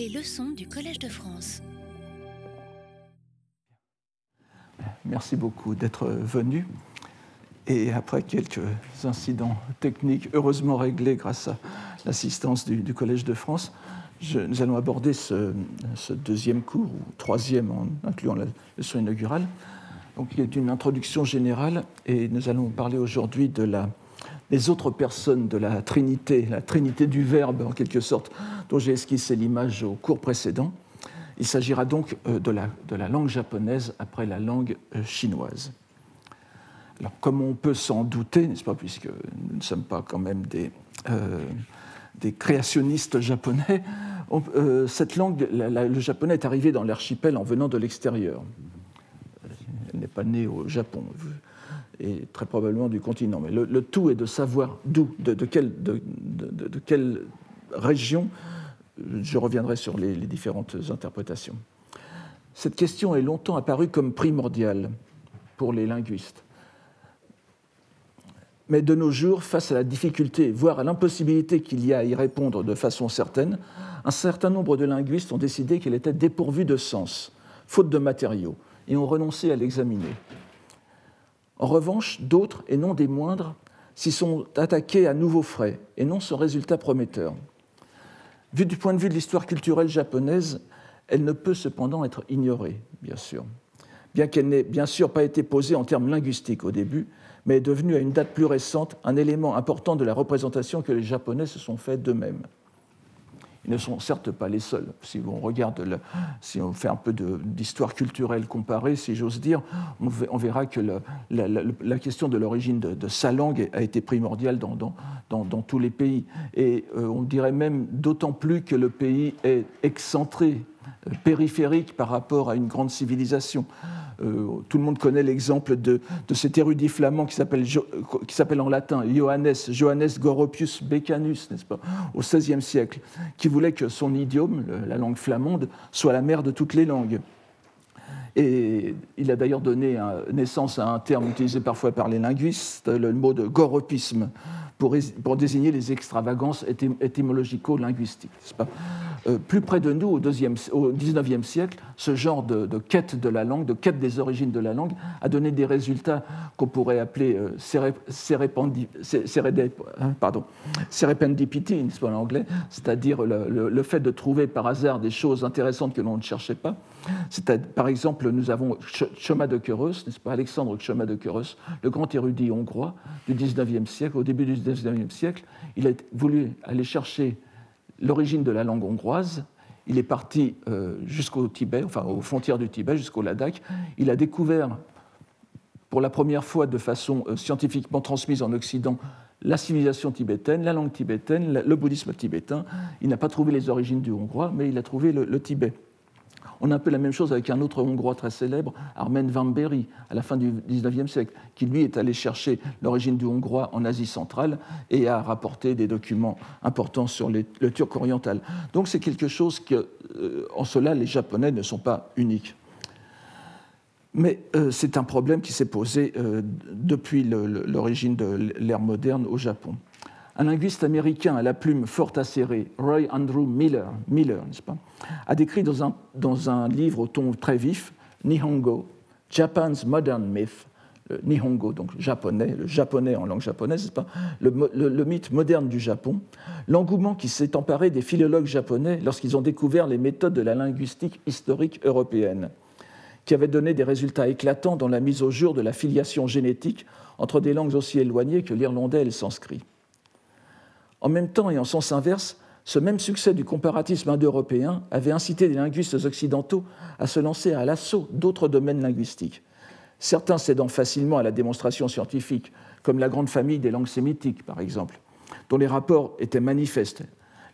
Les leçons du Collège de France. Merci beaucoup d'être venu. Et après quelques incidents techniques heureusement réglés grâce à l'assistance du, Collège de France, nous allons aborder ce, deuxième cours, ou troisième en incluant la leçon inaugurale, donc, il est une introduction générale et nous allons parler aujourd'hui de la, des autres personnes de la Trinité, la Trinité du Verbe en quelque sorte, dont j'ai esquissé l'image au cours précédent. Il s'agira donc euh, de la, de la, langue japonaise après la langue euh, chinoise. Alors, comme on peut s'en douter, n'est-ce pas, puisque nous ne sommes pas quand même des, euh, des créationnistes japonais, cette langue, le japonais est arrivé dans l'archipel en venant de l'extérieur. Elle n'est pas née au Japon, et très probablement du continent. Mais le, tout est de savoir d'où, de, quelle, région. Je reviendrai sur les, les différentes interprétations. Cette question est longtemps apparue comme primordiale pour les linguistes. Mais de nos jours, face à la difficulté, voire à l'impossibilité qu'il y a à y répondre de façon certaine, un certain nombre de linguistes ont décidé qu'elle était dépourvue de sens, faute de matériaux, et ont renoncé à l'examiner. En revanche, d'autres, et non des moindres, s'y sont attaqués à nouveaux frais, et non sans résultat prometteur. Vu du point de vue de l'histoire culturelle japonaise, elle ne peut cependant être ignorée, bien sûr. Bien qu'elle n'ait bien sûr pas été posée en termes linguistiques au début, mais est devenue à une date plus récente un élément important de la représentation que les Japonais se sont faits d'eux-mêmes. Ils ne sont certes pas les seuls. Si on regarde, si on fait un peu d'histoire culturelle comparée, si j'ose dire, on, verra que la, question de l'origine de, sa langue a été primordiale dans, tous les pays. Et euh, on dirait même d'autant plus que le pays est excentré, euh, périphérique par rapport à une grande civilisation. Euh, tout le monde connaît l'exemple de, cet érudit flamand qui s'appelle en latin Johannes, Goropius Becanus, n'est-ce pas, au XVIe siècle, qui voulait que son idiome, la langue flamande, soit la mère de toutes les langues. Et il a d'ailleurs donné naissance à un terme utilisé parfois par les linguistes, le mot de goropisme, pour, pour désigner les extravagances étymologico-linguistiques. Euh, plus près de nous, au, XIXe siècle, ce genre de, quête de la langue, de quête des origines de la langue, a donné des résultats qu'on pourrait appeler euh, hein, en c'est-à-dire le, fait de trouver par hasard des choses intéressantes que l'on ne cherchait pas. Par exemple, nous avons Choma de Quereux, n'est-ce pas, Alexandre Choma de Quereux, le grand érudit hongrois du XIXe siècle. Au début du XIXe siècle, il a voulu aller chercher l'origine de la langue hongroise. Il est parti euh, jusqu'au Tibet, enfin aux frontières du Tibet, jusqu'au Ladakh. Il a découvert pour la première fois de façon euh, scientifiquement transmise en Occident la civilisation tibétaine, la langue tibétaine, le bouddhisme tibétain. Il n'a pas trouvé les origines du hongrois, mais il a trouvé le Tibet. On a un peu la même chose avec un autre Hongrois très célèbre, Armen van Berry, à la fin du XIXe siècle, qui lui est allé chercher l'origine du hongrois en Asie centrale et a rapporté des documents importants sur le turc oriental. Donc c'est quelque chose que, euh, en cela, les Japonais ne sont pas uniques. Mais euh, c'est un problème qui s'est posé euh, depuis l'origine de l'ère moderne au Japon un linguiste américain à la plume fort acérée, Roy Andrew Miller, Miller pas, a décrit dans un, livre au ton très vif, Nihongo, Japan's Modern Myth, le Nihongo, donc japonais, le japonais en langue japonaise, pas, le, le, mythe moderne du Japon, l'engouement qui s'est emparé des philologues japonais lorsqu'ils ont découvert les méthodes de la linguistique historique européenne, qui avaient donné des résultats éclatants dans la mise au jour de la filiation génétique entre des langues aussi éloignées que l'irlandais et le sanskrit. En même temps et en sens inverse, ce même succès du comparatisme indo-européen avait incité les linguistes occidentaux à se lancer à l'assaut d'autres domaines linguistiques, certains cédant facilement à la démonstration scientifique, comme la grande famille des langues sémitiques, par exemple, dont les rapports étaient manifestes,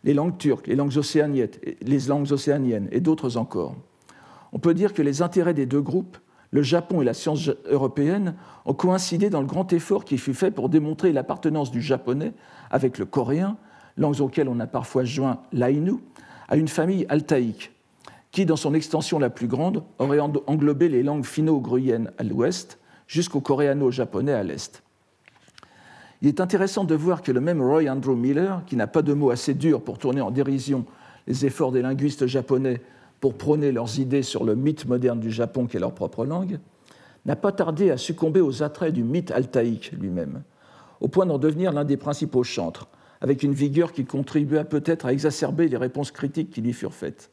les langues turques, les langues les langues océaniennes et d'autres encore. On peut dire que les intérêts des deux groupes le Japon et la science européenne ont coïncidé dans le grand effort qui fut fait pour démontrer l'appartenance du japonais avec le coréen, langues auxquelles on a parfois joint l'ainu, à une famille altaïque, qui, dans son extension la plus grande, aurait englobé les langues finno-gruyennes à l'ouest jusqu'au coréano-japonais à l'est. Il est intéressant de voir que le même Roy Andrew Miller, qui n'a pas de mots assez durs pour tourner en dérision les efforts des linguistes japonais pour prôner leurs idées sur le mythe moderne du Japon qui est leur propre langue, n'a pas tardé à succomber aux attraits du mythe altaïque lui-même, au point d'en devenir l'un des principaux chantres, avec une vigueur qui contribua peut-être à exacerber les réponses critiques qui lui furent faites.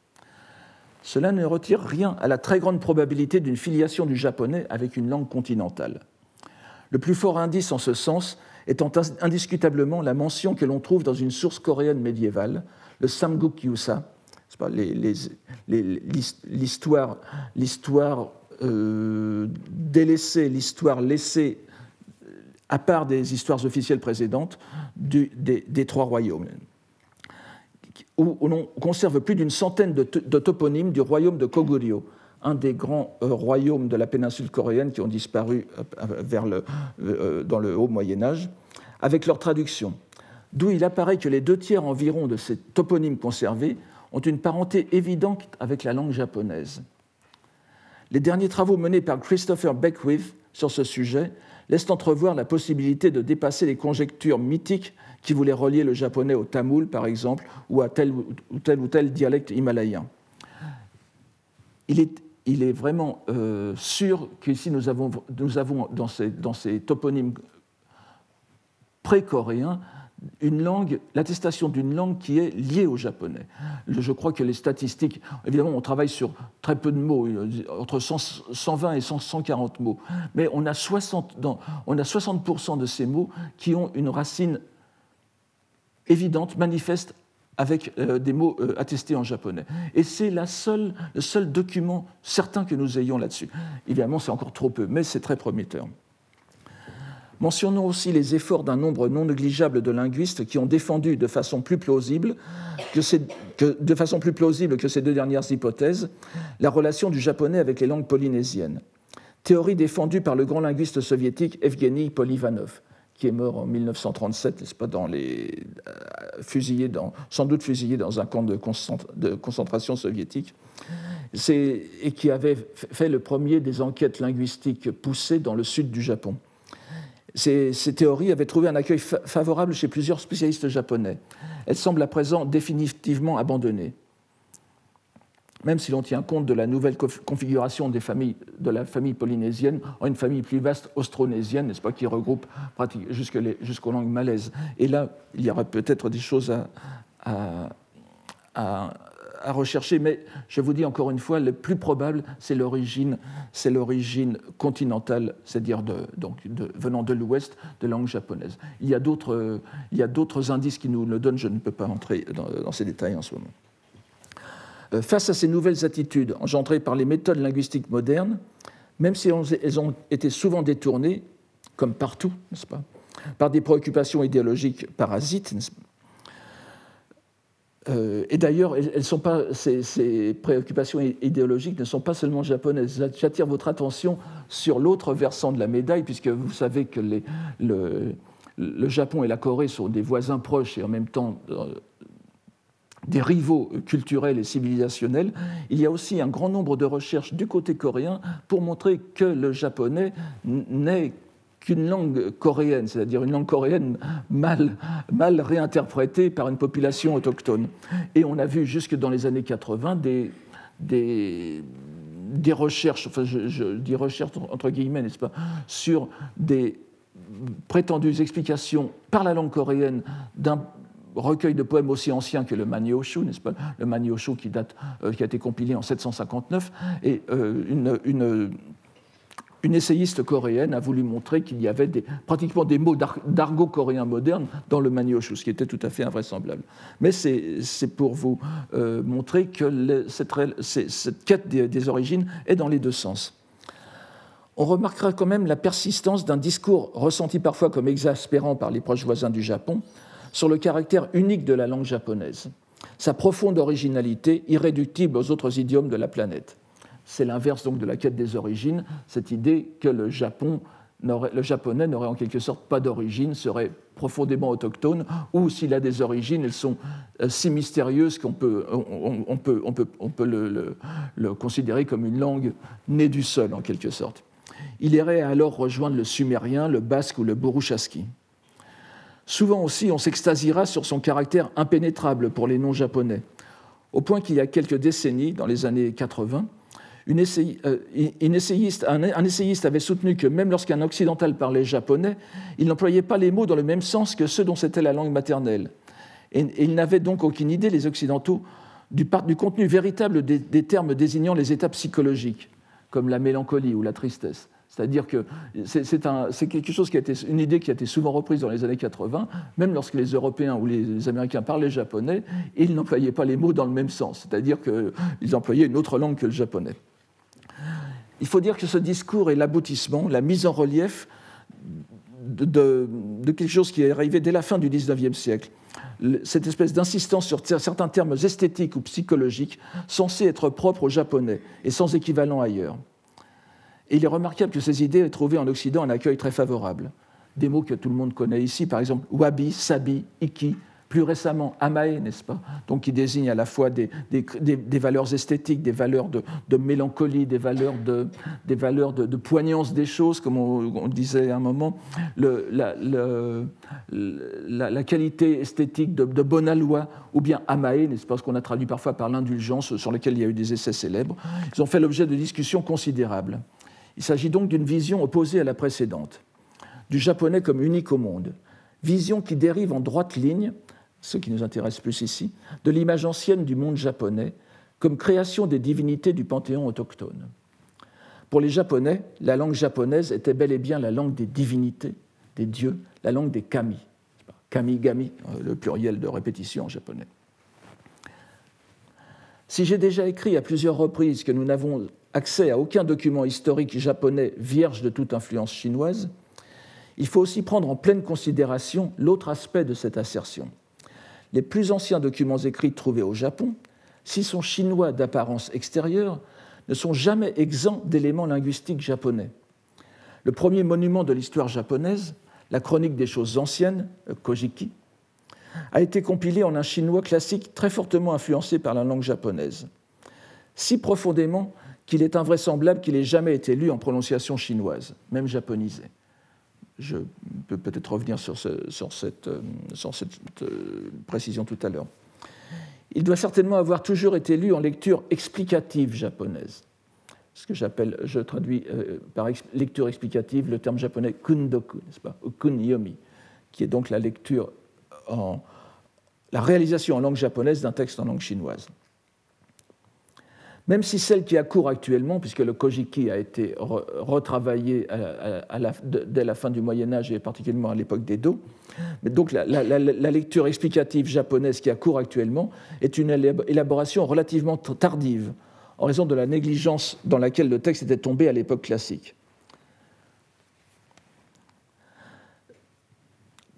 Cela ne retire rien à la très grande probabilité d'une filiation du japonais avec une langue continentale. Le plus fort indice en ce sens étant indiscutablement la mention que l'on trouve dans une source coréenne médiévale, le Samguk-yusa, l'histoire euh, délaissée, l'histoire laissée à part des histoires officielles précédentes des, trois royaumes, où, l'on conserve plus d'une centaine de, toponymes du royaume de Koguryo, un des grands euh, royaumes de la péninsule coréenne qui ont disparu euh, vers le, dans le haut Moyen Âge, avec leur traduction, d'où il apparaît que les deux tiers environ de ces toponymes conservés ont une parenté évidente avec la langue japonaise. Les derniers travaux menés par Christopher Beckwith sur ce sujet laissent entrevoir la possibilité de dépasser les conjectures mythiques qui voulaient relier le japonais au tamoul, par exemple, ou à tel ou tel, dialecte himalayen. Il est, vraiment euh, sûr qu'ici nous avons, nous avons dans ces toponymes pré-coréens une langue, l'attestation d'une langue qui est liée au japonais. Je crois que les statistiques, évidemment, on travaille sur très peu de mots, euh, entre 120 et 140 mots, mais on a 60%, on a 60 de ces mots qui ont une racine évidente, manifeste, avec euh, des mots euh, attestés en japonais. Et c'est le seul document certain que nous ayons là-dessus. Évidemment, c'est encore trop peu, mais c'est très prometteur. Mentionnons aussi les efforts d'un nombre non négligeable de linguistes qui ont défendu de façon plus plausible que, ces, deux dernières hypothèses la relation du japonais avec les langues polynésiennes. Théorie défendue par le grand linguiste soviétique Evgeny Polivanov, qui est mort en 1937, n'est-ce pas, dans les, euh, dans, sans doute fusillé dans un camp de concentration soviétique, et qui avait fait le premier des enquêtes linguistiques poussées dans le sud du Japon. Ces, théories avaient trouvé un accueil favorable chez plusieurs spécialistes japonais. Elles semblent à présent définitivement abandonnées. Même si l'on tient compte de la nouvelle configuration des familles, de la famille polynésienne en une famille plus vaste austronésienne, n'est-ce pas, qui regroupe jusqu'aux langues malaises. Et là, il y aura peut-être des choses à à rechercher, mais je vous dis encore une fois, le plus probable, c'est l'origine, c'est l'origine continentale, c'est-à-dire venant de l'Ouest, de langue japonaise. Il y a d'autres, il y a d'autres indices qui nous le donnent. Je ne peux pas entrer dans, ces détails en ce moment. Euh, face à ces nouvelles attitudes engendrées par les méthodes linguistiques modernes, même si elles ont été souvent détournées, comme partout, n'est-ce pas, par des préoccupations idéologiques parasites, euh, et d'ailleurs, ces, préoccupations idéologiques ne sont pas seulement japonaises. J'attire votre attention sur l'autre versant de la médaille, puisque vous savez que le, Japon et la Corée sont des voisins proches et en même temps euh, des rivaux culturels et civilisationnels. Il y a aussi un grand nombre de recherches du côté coréen pour montrer que le japonais n'est qu'une langue coréenne, c'est-à-dire une langue coréenne mal, mal réinterprétée par une population autochtone. Et on a vu jusque dans les années 80 des, des, des recherches, enfin je, dis recherches entre guillemets, n'est-ce pas, sur des prétendues explications par la langue coréenne d'un recueil de poèmes aussi ancien que le Manyoshu, n'est-ce pas Le Manyoshu qui, date, euh, qui a été compilé en 759, et euh, une, une essayiste coréenne a voulu montrer qu'il y avait pratiquement des mots d'argot coréen moderne dans le Manyoshu, ce qui était tout à fait invraisemblable. Mais c'est pour vous euh, montrer que cette, quête des, origines est dans les deux sens. On remarquera quand même la persistance d'un discours ressenti parfois comme exaspérant par les proches voisins du Japon sur le caractère unique de la langue japonaise, sa profonde originalité irréductible aux autres idiomes de la planète. C'est l'inverse donc de la quête des origines, cette idée que le, Japon le japonais n'aurait en quelque sorte pas d'origine, serait profondément autochtone, ou s'il a des origines, elles sont euh, si mystérieuses qu'on peut, on, peut, on peut, on peut le, le, considérer comme une langue née du sol, en quelque sorte. Il irait alors rejoindre le sumérien, le basque ou le boruchaski. Souvent aussi, on s'extasiera sur son caractère impénétrable pour les non-japonais au point qu'il y a quelques décennies, dans les années 80, euh, un, essayiste avait soutenu que même lorsqu'un occidental parlait japonais, il n'employait pas les mots dans le même sens que ceux dont c'était la langue maternelle. Et, il n'avait donc aucune idée, les occidentaux, du, du contenu véritable des, termes désignant les états psychologiques, comme la mélancolie ou la tristesse. C'est-à-dire que c'est quelque chose qui a été, une idée qui a été souvent reprise dans les années 80, même lorsque les Européens ou les Américains parlaient japonais, ils n'employaient pas les mots dans le même sens, c'est-à-dire qu'ils employaient une autre langue que le japonais. Il faut dire que ce discours est l'aboutissement, la mise en relief de, quelque chose qui est arrivé dès la fin du XIXe siècle. Cette espèce d'insistance sur certains termes esthétiques ou psychologiques censés être propres aux Japonais et sans équivalent ailleurs. Et il est remarquable que ces idées aient trouvé en Occident un accueil très favorable. Des mots que tout le monde connaît ici, par exemple wabi, sabi, iki, plus récemment Amae, n'est-ce pas? Donc qui désigne à la fois des, valeurs esthétiques, des valeurs de, mélancolie, des valeurs, de, des valeurs de, poignance des choses, comme on, disait à un moment, la, qualité esthétique de, bonne aloi, ou bien Amae, n'est-ce pas, ce qu'on a traduit parfois par l'indulgence, sur lequel il y a eu des essais célèbres. Ils ont fait l'objet de discussions considérables. Il s'agit donc d'une vision opposée à la précédente, du japonais comme unique au monde, vision qui dérive en droite ligne ce qui nous intéresse plus ici, de l'image ancienne du monde japonais comme création des divinités du panthéon autochtone. Pour les Japonais, la langue japonaise était bel et bien la langue des divinités, des dieux, la langue des kami. Kami-gami, euh, le pluriel de répétition en japonais. Si j'ai déjà écrit à plusieurs reprises que nous n'avons accès à aucun document historique japonais vierge de toute influence chinoise, il faut aussi prendre en pleine considération l'autre aspect de cette assertion les plus anciens documents écrits trouvés au Japon, s'ils sont chinois d'apparence extérieure, ne sont jamais exempts d'éléments linguistiques japonais. Le premier monument de l'histoire japonaise, la chronique des choses anciennes, Kojiki, a été compilé en un chinois classique très fortement influencé par la langue japonaise, si profondément qu'il est invraisemblable qu'il ait jamais été lu en prononciation chinoise, même japonisée je peux peut-être revenir sur, cette, euh, euh, précision tout à l'heure. Il doit certainement avoir toujours été lu en lecture explicative japonaise. Ce que j'appelle, je traduis euh, par lecture explicative le terme japonais kundoku, n'est-ce pas, ou kunyomi, qui est donc la lecture en, la réalisation en langue japonaise d'un texte en langue chinoise même si celle qui a cours actuellement, puisque le Kojiki a été retravaillé dès la fin du Moyen Âge et particulièrement à l'époque d'Edo, donc la, lecture explicative japonaise qui a cours actuellement est une élaboration relativement tardive, en raison de la négligence dans laquelle le texte était tombé à l'époque classique.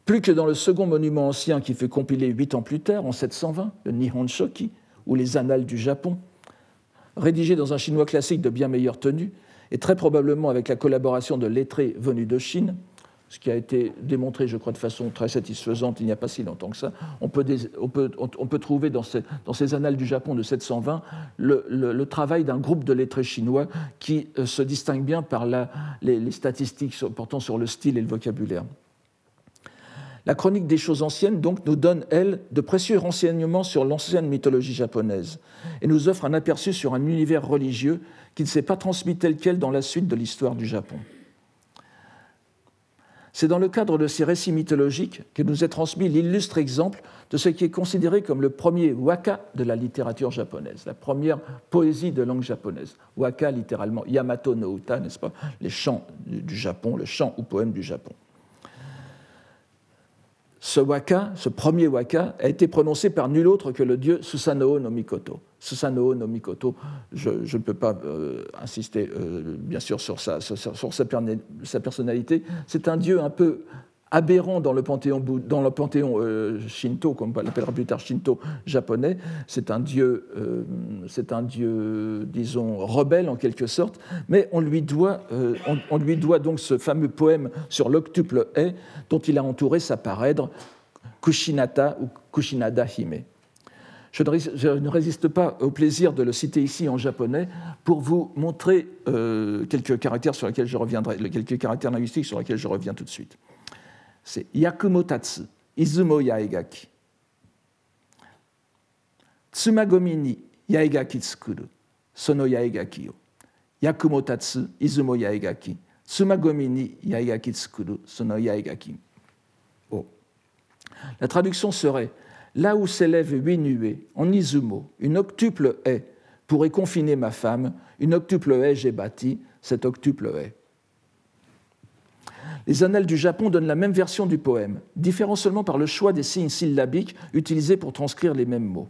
Plus que dans le second monument ancien qui fut compilé huit ans plus tard, en 720, le Nihon Shoki, ou les Annales du Japon, rédigé dans un chinois classique de bien meilleure tenue, et très probablement avec la collaboration de lettrés venus de Chine, ce qui a été démontré, je crois, de façon très satisfaisante il n'y a pas si longtemps que ça. On peut, trouver dans ces, annales du Japon de 720 le, le, travail d'un groupe de lettrés chinois qui euh, se distingue bien par les statistiques portant sur le style et le vocabulaire. La chronique des choses anciennes donc nous donne, elle, de précieux renseignements sur l'ancienne mythologie japonaise et nous offre un aperçu sur un univers religieux qui ne s'est pas transmis tel quel dans la suite de l'histoire du Japon. C'est dans le cadre de ces récits mythologiques que nous est transmis l'illustre exemple de ce qui est considéré comme le premier waka de la littérature japonaise, la première poésie de langue japonaise. Waka, littéralement, Yamato no Uta, n'est-ce pas? Les chants du Japon, le chant ou poème du Japon ce waka, ce premier waka, a été prononcé par nul autre que le dieu Susanoo no Mikoto. Susanoo no Mikoto, je, ne peux pas euh, insister euh, bien sûr sur, sa, sa personnalité, c'est un dieu un peu aberrant dans le panthéon, dans euh, shinto, comme on l'appellera plus tard shinto japonais. C'est un dieu, euh, c'est un dieu, disons, rebelle en quelque sorte, mais on lui doit, euh, on, lui doit donc ce fameux poème sur l'octuple haie dont il a entouré sa parèdre Kushinata ou Kushinada Hime. Je ne, résiste pas au plaisir de le citer ici en japonais pour vous montrer quelques caractères sur lesquels je reviendrai, quelques caractères linguistiques sur lesquels je reviens tout de suite c'est Yakumotatsu, Izumo Yaegaki. Tsumagomi ni yaegaki tsukuru, sono yaegaki o. Yakumotatsu izumo yaegaki. Tsumagomi ni yaegaki tsukuru, sono yaegaki o. La traduction serait Là où s'élèvent huit nuées, en Izumo, une octuple haie pourrait confiner ma femme, une octuple haie j'ai bâti, cette octuple haie. Les annales du Japon donnent la même version du poème, différent seulement par le choix des signes syllabiques utilisés pour transcrire les mêmes mots.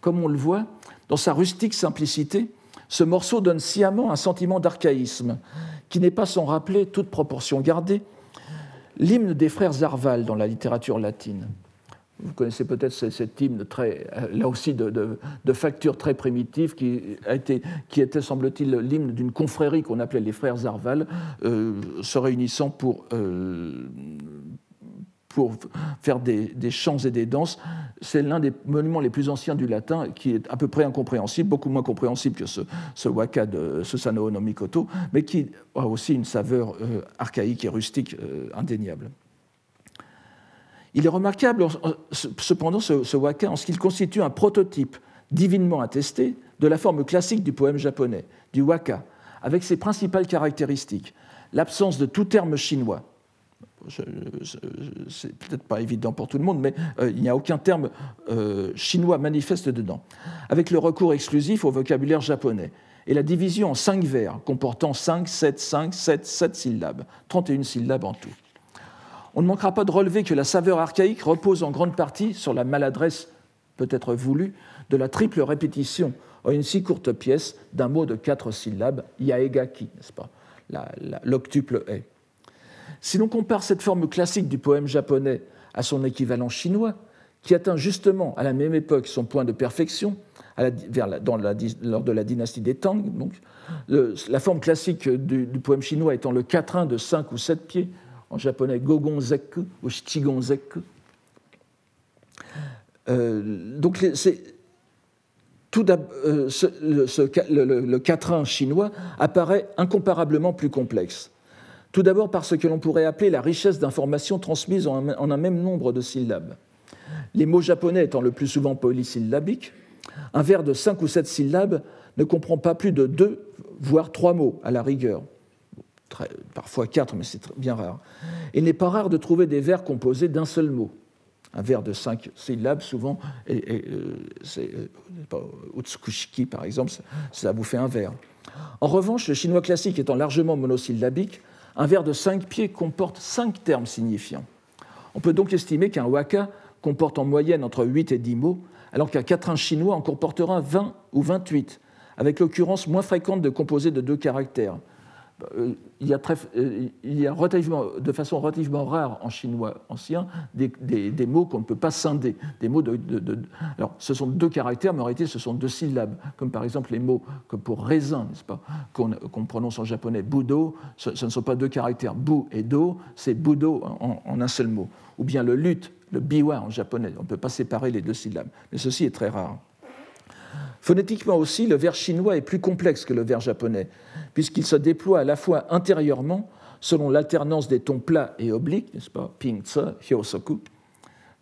Comme on le voit, dans sa rustique simplicité, ce morceau donne sciemment un sentiment d'archaïsme, qui n'est pas sans rappeler, toute proportion gardée, l'hymne des frères Zarval dans la littérature latine. Vous connaissez peut-être cet hymne très, euh, là aussi de, facture très primitive qui, a été, qui était, semble-t-il, l'hymne d'une confrérie qu'on appelait les frères Zarval, euh, se réunissant pour, euh, pour faire des, chants et des danses. C'est l'un des monuments les plus anciens du latin qui est à peu près incompréhensible, beaucoup moins compréhensible que ce, ce waka de Susanoo no Mikoto, mais qui a aussi une saveur archaïque et rustique indéniable. Il est remarquable cependant ce, waka en ce qu'il constitue un prototype divinement attesté de la forme classique du poème japonais, du waka, avec ses principales caractéristiques. L'absence de tout terme chinois. C'est peut-être pas évident pour tout le monde, mais euh, il n'y a aucun terme euh, chinois manifeste dedans. Avec le recours exclusif au vocabulaire japonais et la division en cinq vers comportant 5, 7, 5, 7, 7 syllabes, 31 syllabes en tout on ne manquera pas de relever que la saveur archaïque repose en grande partie sur la maladresse, peut-être voulue, de la triple répétition en une si courte pièce d'un mot de quatre syllabes, yaegaki, n'est-ce pas? L'octuple est. Si l'on compare cette forme classique du poème japonais à son équivalent chinois, qui atteint justement à la même époque son point de perfection, lors de la dynastie des Tang, la forme classique du, du, poème chinois étant le quatrain de cinq ou sept pieds, en japonais gogonzeku ou shichigonzeku. Donc le, quatrain chinois apparaît incomparablement plus complexe. Tout d'abord par ce que l'on pourrait appeler la richesse d'informations transmises en un, en un, même nombre de syllabes. Les mots japonais étant le plus souvent polysyllabiques, un vers de cinq ou sept syllabes ne comprend pas plus de deux, voire trois mots à la rigueur parfois quatre, mais c'est bien rare. Il n'est pas rare de trouver des vers composés d'un seul mot. Un vers de cinq syllabes, souvent, et, euh, c'est euh, Utsukushiki, par exemple, ça vous fait un vers. En revanche, le chinois classique étant largement monosyllabique, un vers de cinq pieds comporte cinq termes signifiants. On peut donc estimer qu'un waka comporte en moyenne entre 8 et 10 mots, alors qu'un quatrain chinois en comportera 20 ou 28, avec l'occurrence moins fréquente de composés de deux caractères, euh, il y a, euh, il y a de façon relativement rare en chinois ancien des, mots qu'on ne peut pas scinder. Des mots de, alors, ce sont deux caractères, mais en réalité, ce sont deux syllabes, comme par exemple les mots comme pour raisin, n'est-ce pas, qu'on prononce en japonais budo, ce, ne sont pas deux caractères, bu et do, c'est budo en, en, un seul mot. Ou bien le lutte, le biwa en japonais, on ne peut pas séparer les deux syllabes. Mais ceci est très rare. Phonétiquement aussi, le vers chinois est plus complexe que le vers japonais, puisqu'il se déploie à la fois intérieurement, selon l'alternance des tons plats et obliques, n'est-ce pas Ping, tse.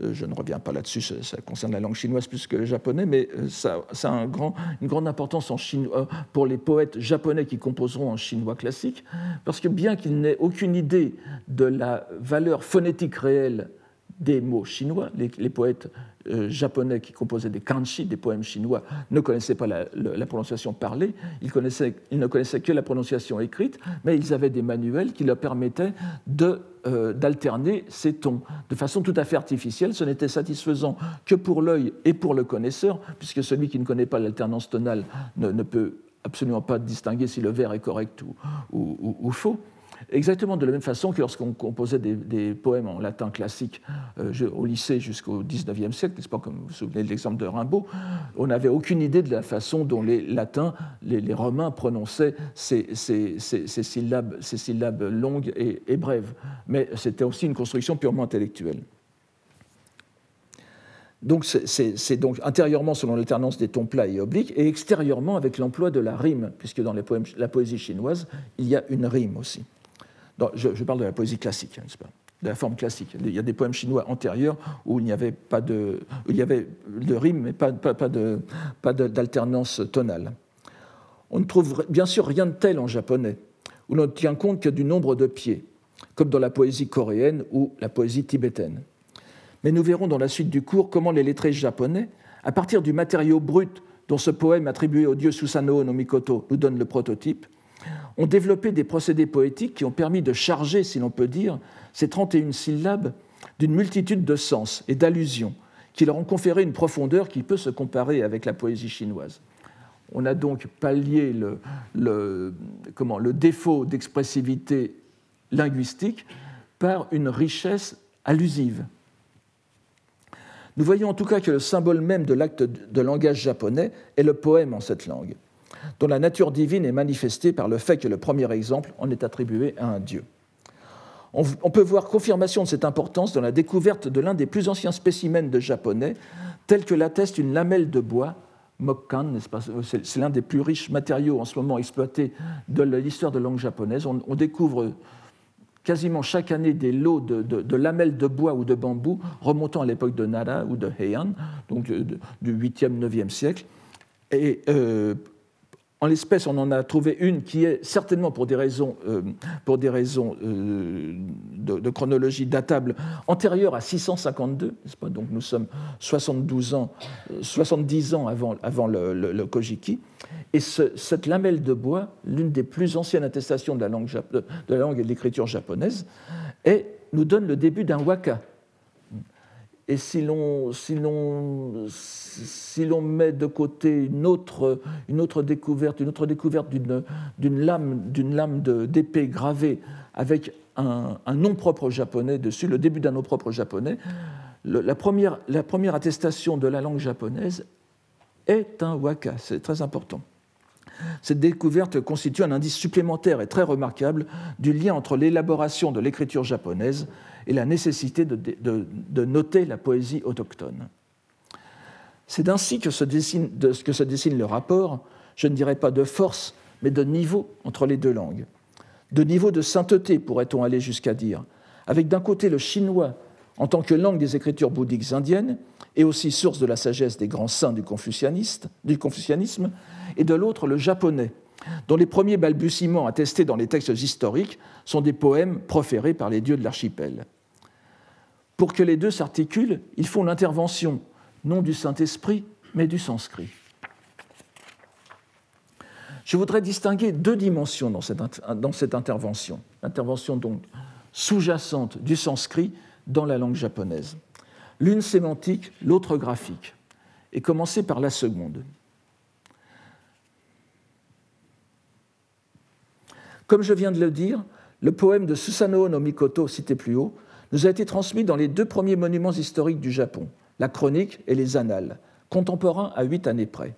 Euh, je ne reviens pas là-dessus, ça, concerne la langue chinoise plus que le japonais, mais euh, ça, a une grande importance en chinois, euh, pour les poètes japonais qui composeront en chinois classique, parce que bien qu'ils n'aient aucune idée de la valeur phonétique réelle des mots chinois. Les, poètes euh, japonais qui composaient des kanji, des poèmes chinois, ne connaissaient pas la, prononciation parlée, ils, ils, ne connaissaient que la prononciation écrite, mais ils avaient des manuels qui leur permettaient euh, d'alterner ces tons de façon tout à fait artificielle. Ce n'était satisfaisant que pour l'œil et pour le connaisseur, puisque celui qui ne connaît pas l'alternance tonale ne, peut absolument pas distinguer si le vers est correct ou faux. Exactement de la même façon que lorsqu'on composait des, poèmes en latin classique euh, au lycée jusqu'au XIXe siècle, n'est-ce pas, comme vous vous souvenez de l'exemple de Rimbaud, on n'avait aucune idée de la façon dont les latins, les, romains prononçaient ces, syllabes, longues et, brèves. Mais c'était aussi une construction purement intellectuelle. Donc c'est donc intérieurement selon l'alternance des tons plats et obliques, et extérieurement avec l'emploi de la rime, puisque dans la poésie chinoise, il y a une rime aussi je, parle de la poésie classique, hein, de la forme classique. Il y a des poèmes chinois antérieurs où il n'y avait pas de, rime, mais pas d'alternance tonale. On ne trouve bien sûr rien de tel en japonais, où l'on ne tient compte que du nombre de pieds, comme dans la poésie coréenne ou la poésie tibétaine. Mais nous verrons dans la suite du cours comment les lettrés japonais, à partir du matériau brut dont ce poème attribué au dieu Susanoo no Mikoto nous donne le prototype, ont développé des procédés poétiques qui ont permis de charger, si l'on peut dire, ces 31 syllabes d'une multitude de sens et d'allusions qui leur ont conféré une profondeur qui peut se comparer avec la poésie chinoise. On a donc pallié le, défaut d'expressivité linguistique par une richesse allusive. Nous voyons en tout cas que le symbole même de l'acte de langage japonais est le poème en cette langue, dont la nature divine est manifestée par le fait que le premier exemple en est attribué à un dieu. On peut voir confirmation de cette importance dans la découverte de l'un des plus anciens spécimens de japonais, tel que l'atteste une lamelle de bois, mokkan, c'est l'un des plus riches matériaux en ce moment exploités de l'histoire de langue japonaise. On, découvre quasiment chaque année des lots de, lamelles de bois ou de bambou remontant à l'époque de Nara ou de Heian, donc euh, du 8e, 9e siècle. Euh, en l'espèce, on en a trouvé une qui est certainement pour des raisons, euh, euh, de, chronologie datable antérieure à 652, pas? Donc nous sommes 72 ans, 70 ans avant, avant le, Kojiki. Et cette lamelle de bois, l'une des plus anciennes attestations de la langue, et de l'écriture japonaise, nous donne le début d'un waka, et si l'on si si met de côté une autre, une autre découverte, une autre découverte d'une lame, lame d'épée gravée avec un, nom propre japonais dessus, le début d'un nom propre japonais, la, première, la première attestation de la langue japonaise est un waka, c'est très important. Cette découverte constitue un indice supplémentaire et très remarquable du lien entre l'élaboration de l'écriture japonaise et la nécessité de, noter la poésie autochtone. C'est ainsi que se, dessine, le rapport, je ne dirais pas de force, mais de niveau entre les deux langues. De niveau de sainteté, pourrait-on aller jusqu'à dire, avec d'un côté le chinois en tant que langue des écritures bouddhiques indiennes et aussi source de la sagesse des grands saints du confucianisme, et de l'autre le japonais, dont les premiers balbutiements attestés dans les textes historiques sont des poèmes proférés par les dieux de l'archipel. Pour que les deux s'articulent, il faut l'intervention non du Saint-Esprit, mais du sanskrit. Je voudrais distinguer deux dimensions dans cette, dans cette intervention. L'intervention donc sous-jacente du sanskrit dans la langue japonaise. L'une sémantique, l'autre graphique. Et commencer par la seconde. Comme je viens de le dire, le poème de Susanoo no Mikoto, cité plus haut, nous a été transmis dans les deux premiers monuments historiques du Japon, la Chronique et les Annales, contemporains à huit années près.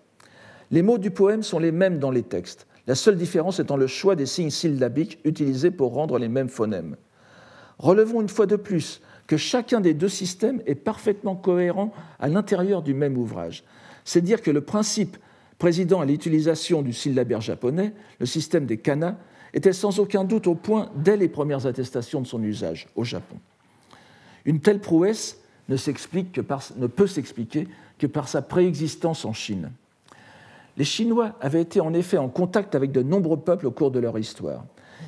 Les mots du poème sont les mêmes dans les textes, la seule différence étant le choix des signes syllabiques utilisés pour rendre les mêmes phonèmes. Relevons une fois de plus que chacun des deux systèmes est parfaitement cohérent à l'intérieur du même ouvrage. C'est dire que le principe président à l'utilisation du syllabaire japonais, le système des kana, était sans aucun doute au point dès les premières attestations de son usage au Japon. Une telle prouesse ne, peut s'expliquer que par sa préexistence en Chine. Les Chinois avaient été en effet en contact avec de nombreux peuples au cours de leur histoire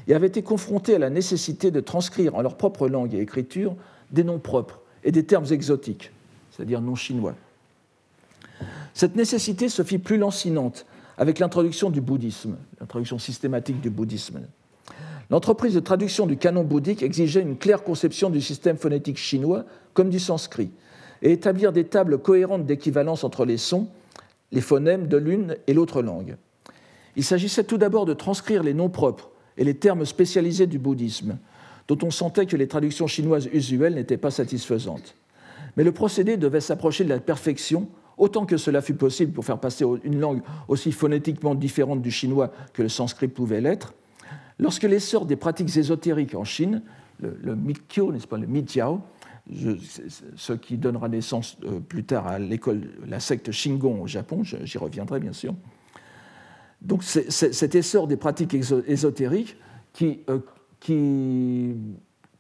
et avaient été confrontés à la nécessité de transcrire en leur propre langue et écriture des noms propres et des termes exotiques, c'est-à-dire non chinois. Cette nécessité se fit plus lancinante avec l'introduction du bouddhisme, l'introduction systématique du bouddhisme. L'entreprise de traduction du canon bouddhique exigeait une claire conception du système phonétique chinois comme du sanskrit et établir des tables cohérentes d'équivalence entre les sons, les phonèmes de l'une et l'autre langue. Il s'agissait tout d'abord de transcrire les noms propres et les termes spécialisés du bouddhisme, dont on sentait que les traductions chinoises usuelles n'étaient pas satisfaisantes. Mais le procédé devait s'approcher de la perfection autant que cela fut possible pour faire passer une langue aussi phonétiquement différente du chinois que le sanskrit pouvait l'être, lorsque l'essor des pratiques ésotériques en Chine, le, le Mikkyo, n'est-ce pas, le Mijiao, ce qui donnera naissance euh, plus tard à l'école, la secte Shingon au Japon, j'y reviendrai bien sûr. Donc cet essor des pratiques ésotériques qui, euh, qui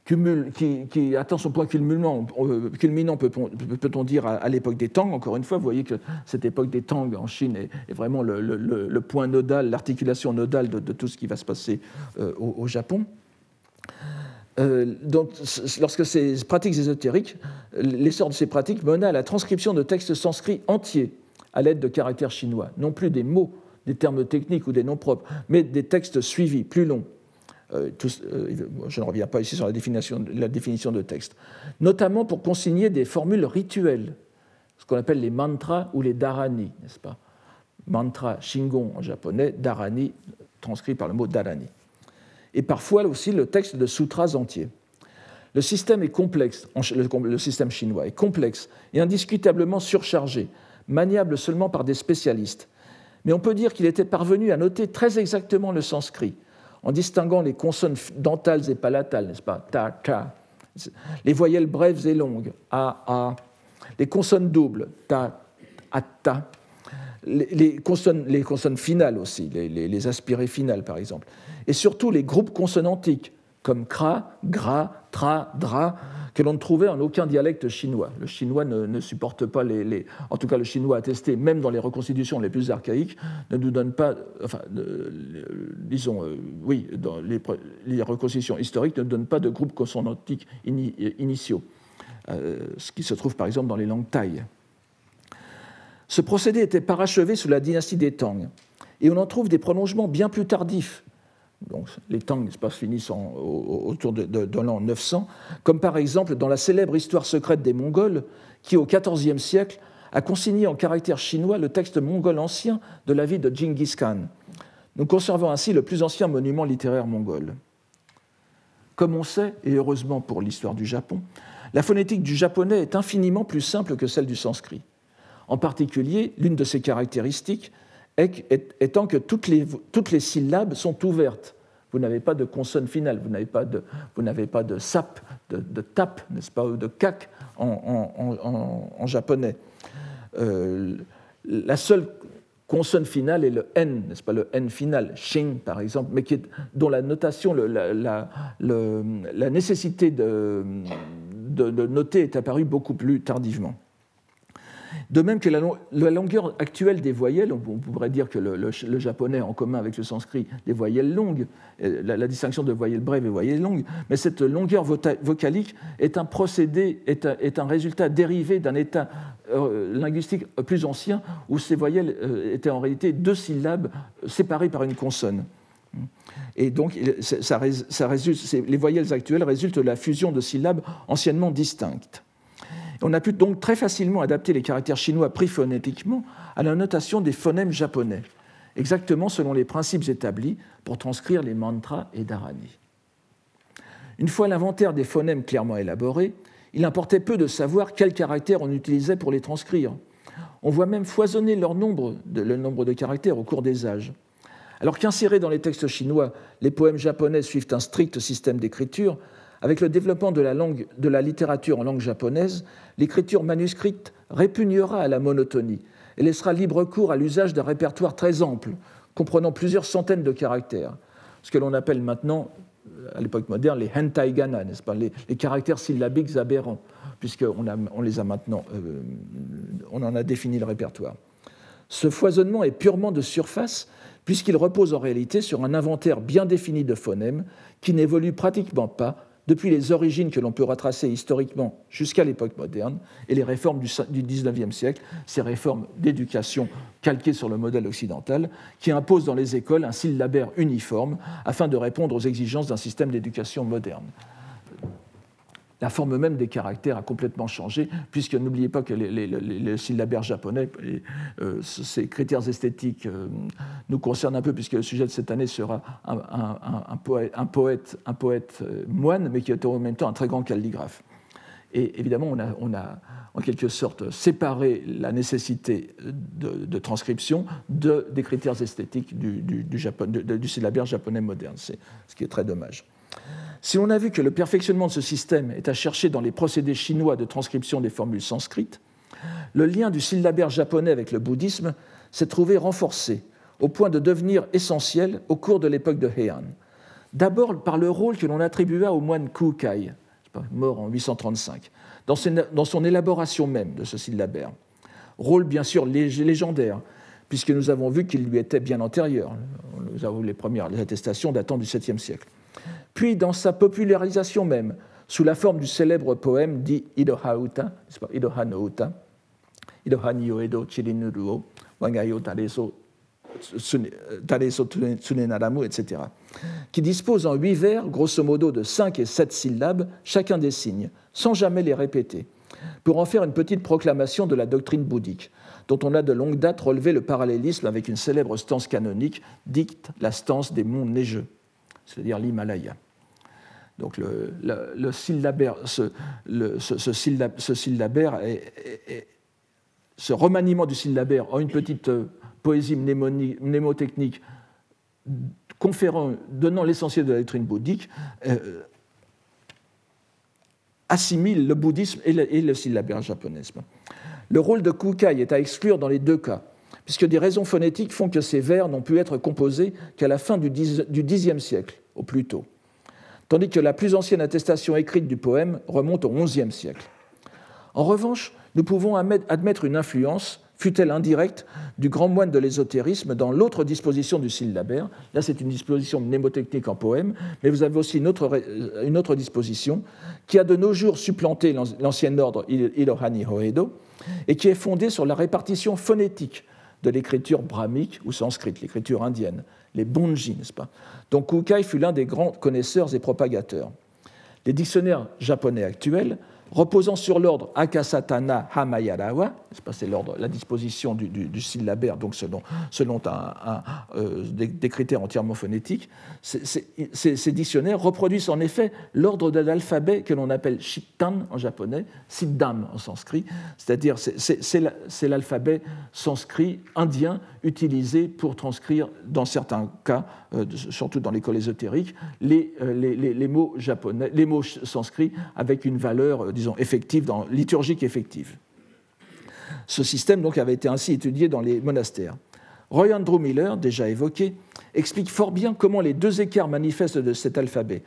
qui, atteint son point culminant, euh, peut-on dire, à, l'époque des Tang. Encore une fois, vous voyez que cette époque des Tang en Chine est, vraiment le, point nodal, l'articulation nodale de, tout ce qui va se passer euh, au, Japon. Euh, lorsque ces pratiques ésotériques, l'essor de ces pratiques mena à la transcription de textes sanscrits entiers à l'aide de caractères chinois, non plus des mots, des termes techniques ou des noms propres, mais des textes suivis, plus longs, euh, euh, je ne reviens pas ici sur la définition, de texte, notamment pour consigner des formules rituelles, ce qu'on appelle les mantras ou les dharani, n'est-ce pas? Mantra, shingon en japonais, dharani, transcrit par le mot dharani. Et parfois aussi le texte de sutras entiers. Le système est complexe, le système chinois est complexe et indiscutablement surchargé, maniable seulement par des spécialistes. Mais on peut dire qu'il était parvenu à noter très exactement le sanskrit, en distinguant les consonnes dentales et palatales, n'est-ce pas? Ta, ta. Les voyelles brèves et longues, a, a. Les consonnes doubles, ta, a, ta. Les, consonnes, les consonnes, finales aussi, les, les, aspirées finales par exemple. Et surtout les groupes consonantiques, comme kra, gra, tra, dra, que l'on ne trouvait en aucun dialecte chinois. Le chinois ne, supporte pas les, En tout cas, le chinois attesté, même dans les reconstitutions les plus archaïques, ne nous donne pas. Enfin, disons, euh, oui, dans les, reconstitutions historiques ne donnent pas de groupes consonantiques initiaux, euh, ce qui se trouve par exemple dans les langues thaï. Ce procédé était parachevé sous la dynastie des Tang, et on en trouve des prolongements bien plus tardifs donc, les Tang pas, finissent autour de, l'an 900, comme par exemple dans la célèbre histoire secrète des Mongols, qui au XIVe siècle a consigné en caractère chinois le texte mongol ancien de la vie de Genghis Khan. Nous conservons ainsi le plus ancien monument littéraire mongol. Comme on sait, et heureusement pour l'histoire du Japon, la phonétique du japonais est infiniment plus simple que celle du sanskrit. En particulier, l'une de ses caractéristiques, étant que toutes les, toutes les syllabes sont ouvertes. Vous n'avez pas de consonne finale, vous n'avez pas de, vous n'avez pas de sap, de, tap, n'est-ce pas, de kak en, japonais. Euh, la seule consonne finale est le n, n'est-ce pas, le n final, shin par exemple, mais qui est, dont la notation, la, nécessité de, de, de noter est apparue beaucoup plus tardivement. De même que la, longueur actuelle des voyelles, on, pourrait dire que le, japonais en commun avec le sanskrit des voyelles longues, la, distinction de voyelles brèves et voyelles longues, mais cette longueur vocalique est un procédé, est un, résultat dérivé d'un état euh, linguistique plus ancien où ces voyelles euh, étaient en réalité deux syllabes séparées par une consonne. Et donc, ça résulte, les voyelles actuelles résultent de la fusion de syllabes anciennement distinctes. On a pu donc très facilement adapter les caractères chinois pris phonétiquement à la notation des phonèmes japonais, exactement selon les principes établis pour transcrire les mantras et dharani. Une fois l'inventaire des phonèmes clairement élaboré, il importait peu de savoir quels caractères on utilisait pour les transcrire. On voit même foisonner leur nombre, le nombre de caractères au cours des âges. Alors qu'insérés dans les textes chinois, les poèmes japonais suivent un strict système d'écriture, avec le développement de la, langue, de la littérature en langue japonaise, l'écriture manuscrite répugnera à la monotonie et laissera libre cours à l'usage d'un répertoire très ample, comprenant plusieurs centaines de caractères, ce que l'on appelle maintenant, à l'époque moderne, les hentaigana, n'est-ce pas, les, caractères syllabiques aberrants, puisqu'on on les a maintenant, euh, on en a défini le répertoire. Ce foisonnement est purement de surface, puisqu'il repose en réalité sur un inventaire bien défini de phonèmes qui n'évolue pratiquement pas depuis les origines que l'on peut retracer historiquement jusqu'à l'époque moderne et les réformes du XIXe siècle, ces réformes d'éducation calquées sur le modèle occidental, qui imposent dans les écoles un syllabaire uniforme afin de répondre aux exigences d'un système d'éducation moderne la forme même des caractères a complètement changé, puisque n'oubliez pas que les, syllabaires japonais, euh, ces critères esthétiques euh, nous concernent un peu, puisque le sujet de cette année sera un, poète, un poète, euh, moine, mais qui est en même temps un très grand calligraphe. Et évidemment, on a, en quelque sorte séparé la nécessité de, transcription de, des critères esthétiques du, du, du syllabaire japonais moderne, ce qui est très dommage. Si on a vu que le perfectionnement de ce système est à chercher dans les procédés chinois de transcription des formules sanscrites, le lien du syllabaire japonais avec le bouddhisme s'est trouvé renforcé au point de devenir essentiel au cours de l'époque de Heian. D'abord par le rôle que l'on attribua au moine Kukai, mort en 835, dans son élaboration même de ce syllabaire. Rôle bien sûr légendaire, puisque nous avons vu qu'il lui était bien antérieur. Nous avons les premières attestations datant du 7e siècle. Puis dans sa popularisation même, sous la forme du célèbre poème dit Idoha Uta, Wangayo etc., qui dispose en huit vers, grosso modo de cinq et sept syllabes, chacun des signes, sans jamais les répéter, pour en faire une petite proclamation de la doctrine bouddhique, dont on a de longue date relevé le parallélisme avec une célèbre stance canonique, dite la stance des monts neigeux, c'est-à-dire l'Himalaya. Donc le, ce, ce, remaniement du syllabaire en une petite euh, poésie mnémotechnique conférant, donnant l'essentiel de la doctrine bouddhique, euh, assimile le bouddhisme et le, et le syllabaire japonais. Le rôle de Kukai est à exclure dans les deux cas, puisque des raisons phonétiques font que ces vers n'ont pu être composés qu'à la fin du Xe siècle, au plus tôt, tandis que la plus ancienne attestation écrite du poème remonte au XIe siècle. En revanche, nous pouvons admettre une influence, fut-elle indirecte, du grand moine de l'ésotérisme dans l'autre disposition du syllabaire. Là, c'est une disposition mnémotechnique en poème, mais vous avez aussi une autre, une autre disposition qui a de nos jours supplanté l'ancien ordre Ilohani Hoedo et qui est fondée sur la répartition phonétique de l'écriture brahmique ou sanscrite, l'écriture indienne, les bonji, n'est-ce pas? Donc Kukai fut l'un des grands connaisseurs et propagateurs. Les dictionnaires japonais actuels reposant sur l'ordre Akasatana Hamayarawa, c'est l'ordre, la disposition du, syllabaire, donc selon, selon euh, des, critères entièrement phonétiques, ces, dictionnaires reproduisent en effet l'ordre de l'alphabet que l'on appelle Shittan en japonais, Siddham en sanskrit, c'est-à-dire c'est l'alphabet sanskrit indien utilisé pour transcrire, dans certains cas, euh, surtout dans l'école ésotérique, les, euh, les, les, mots japonais, les mots sanscrits avec une valeur disons, effective, dans, liturgique effective. Ce système donc, avait été ainsi étudié dans les monastères. Roy Andrew Miller, déjà évoqué, explique fort bien comment les deux écarts manifestes de cet alphabet,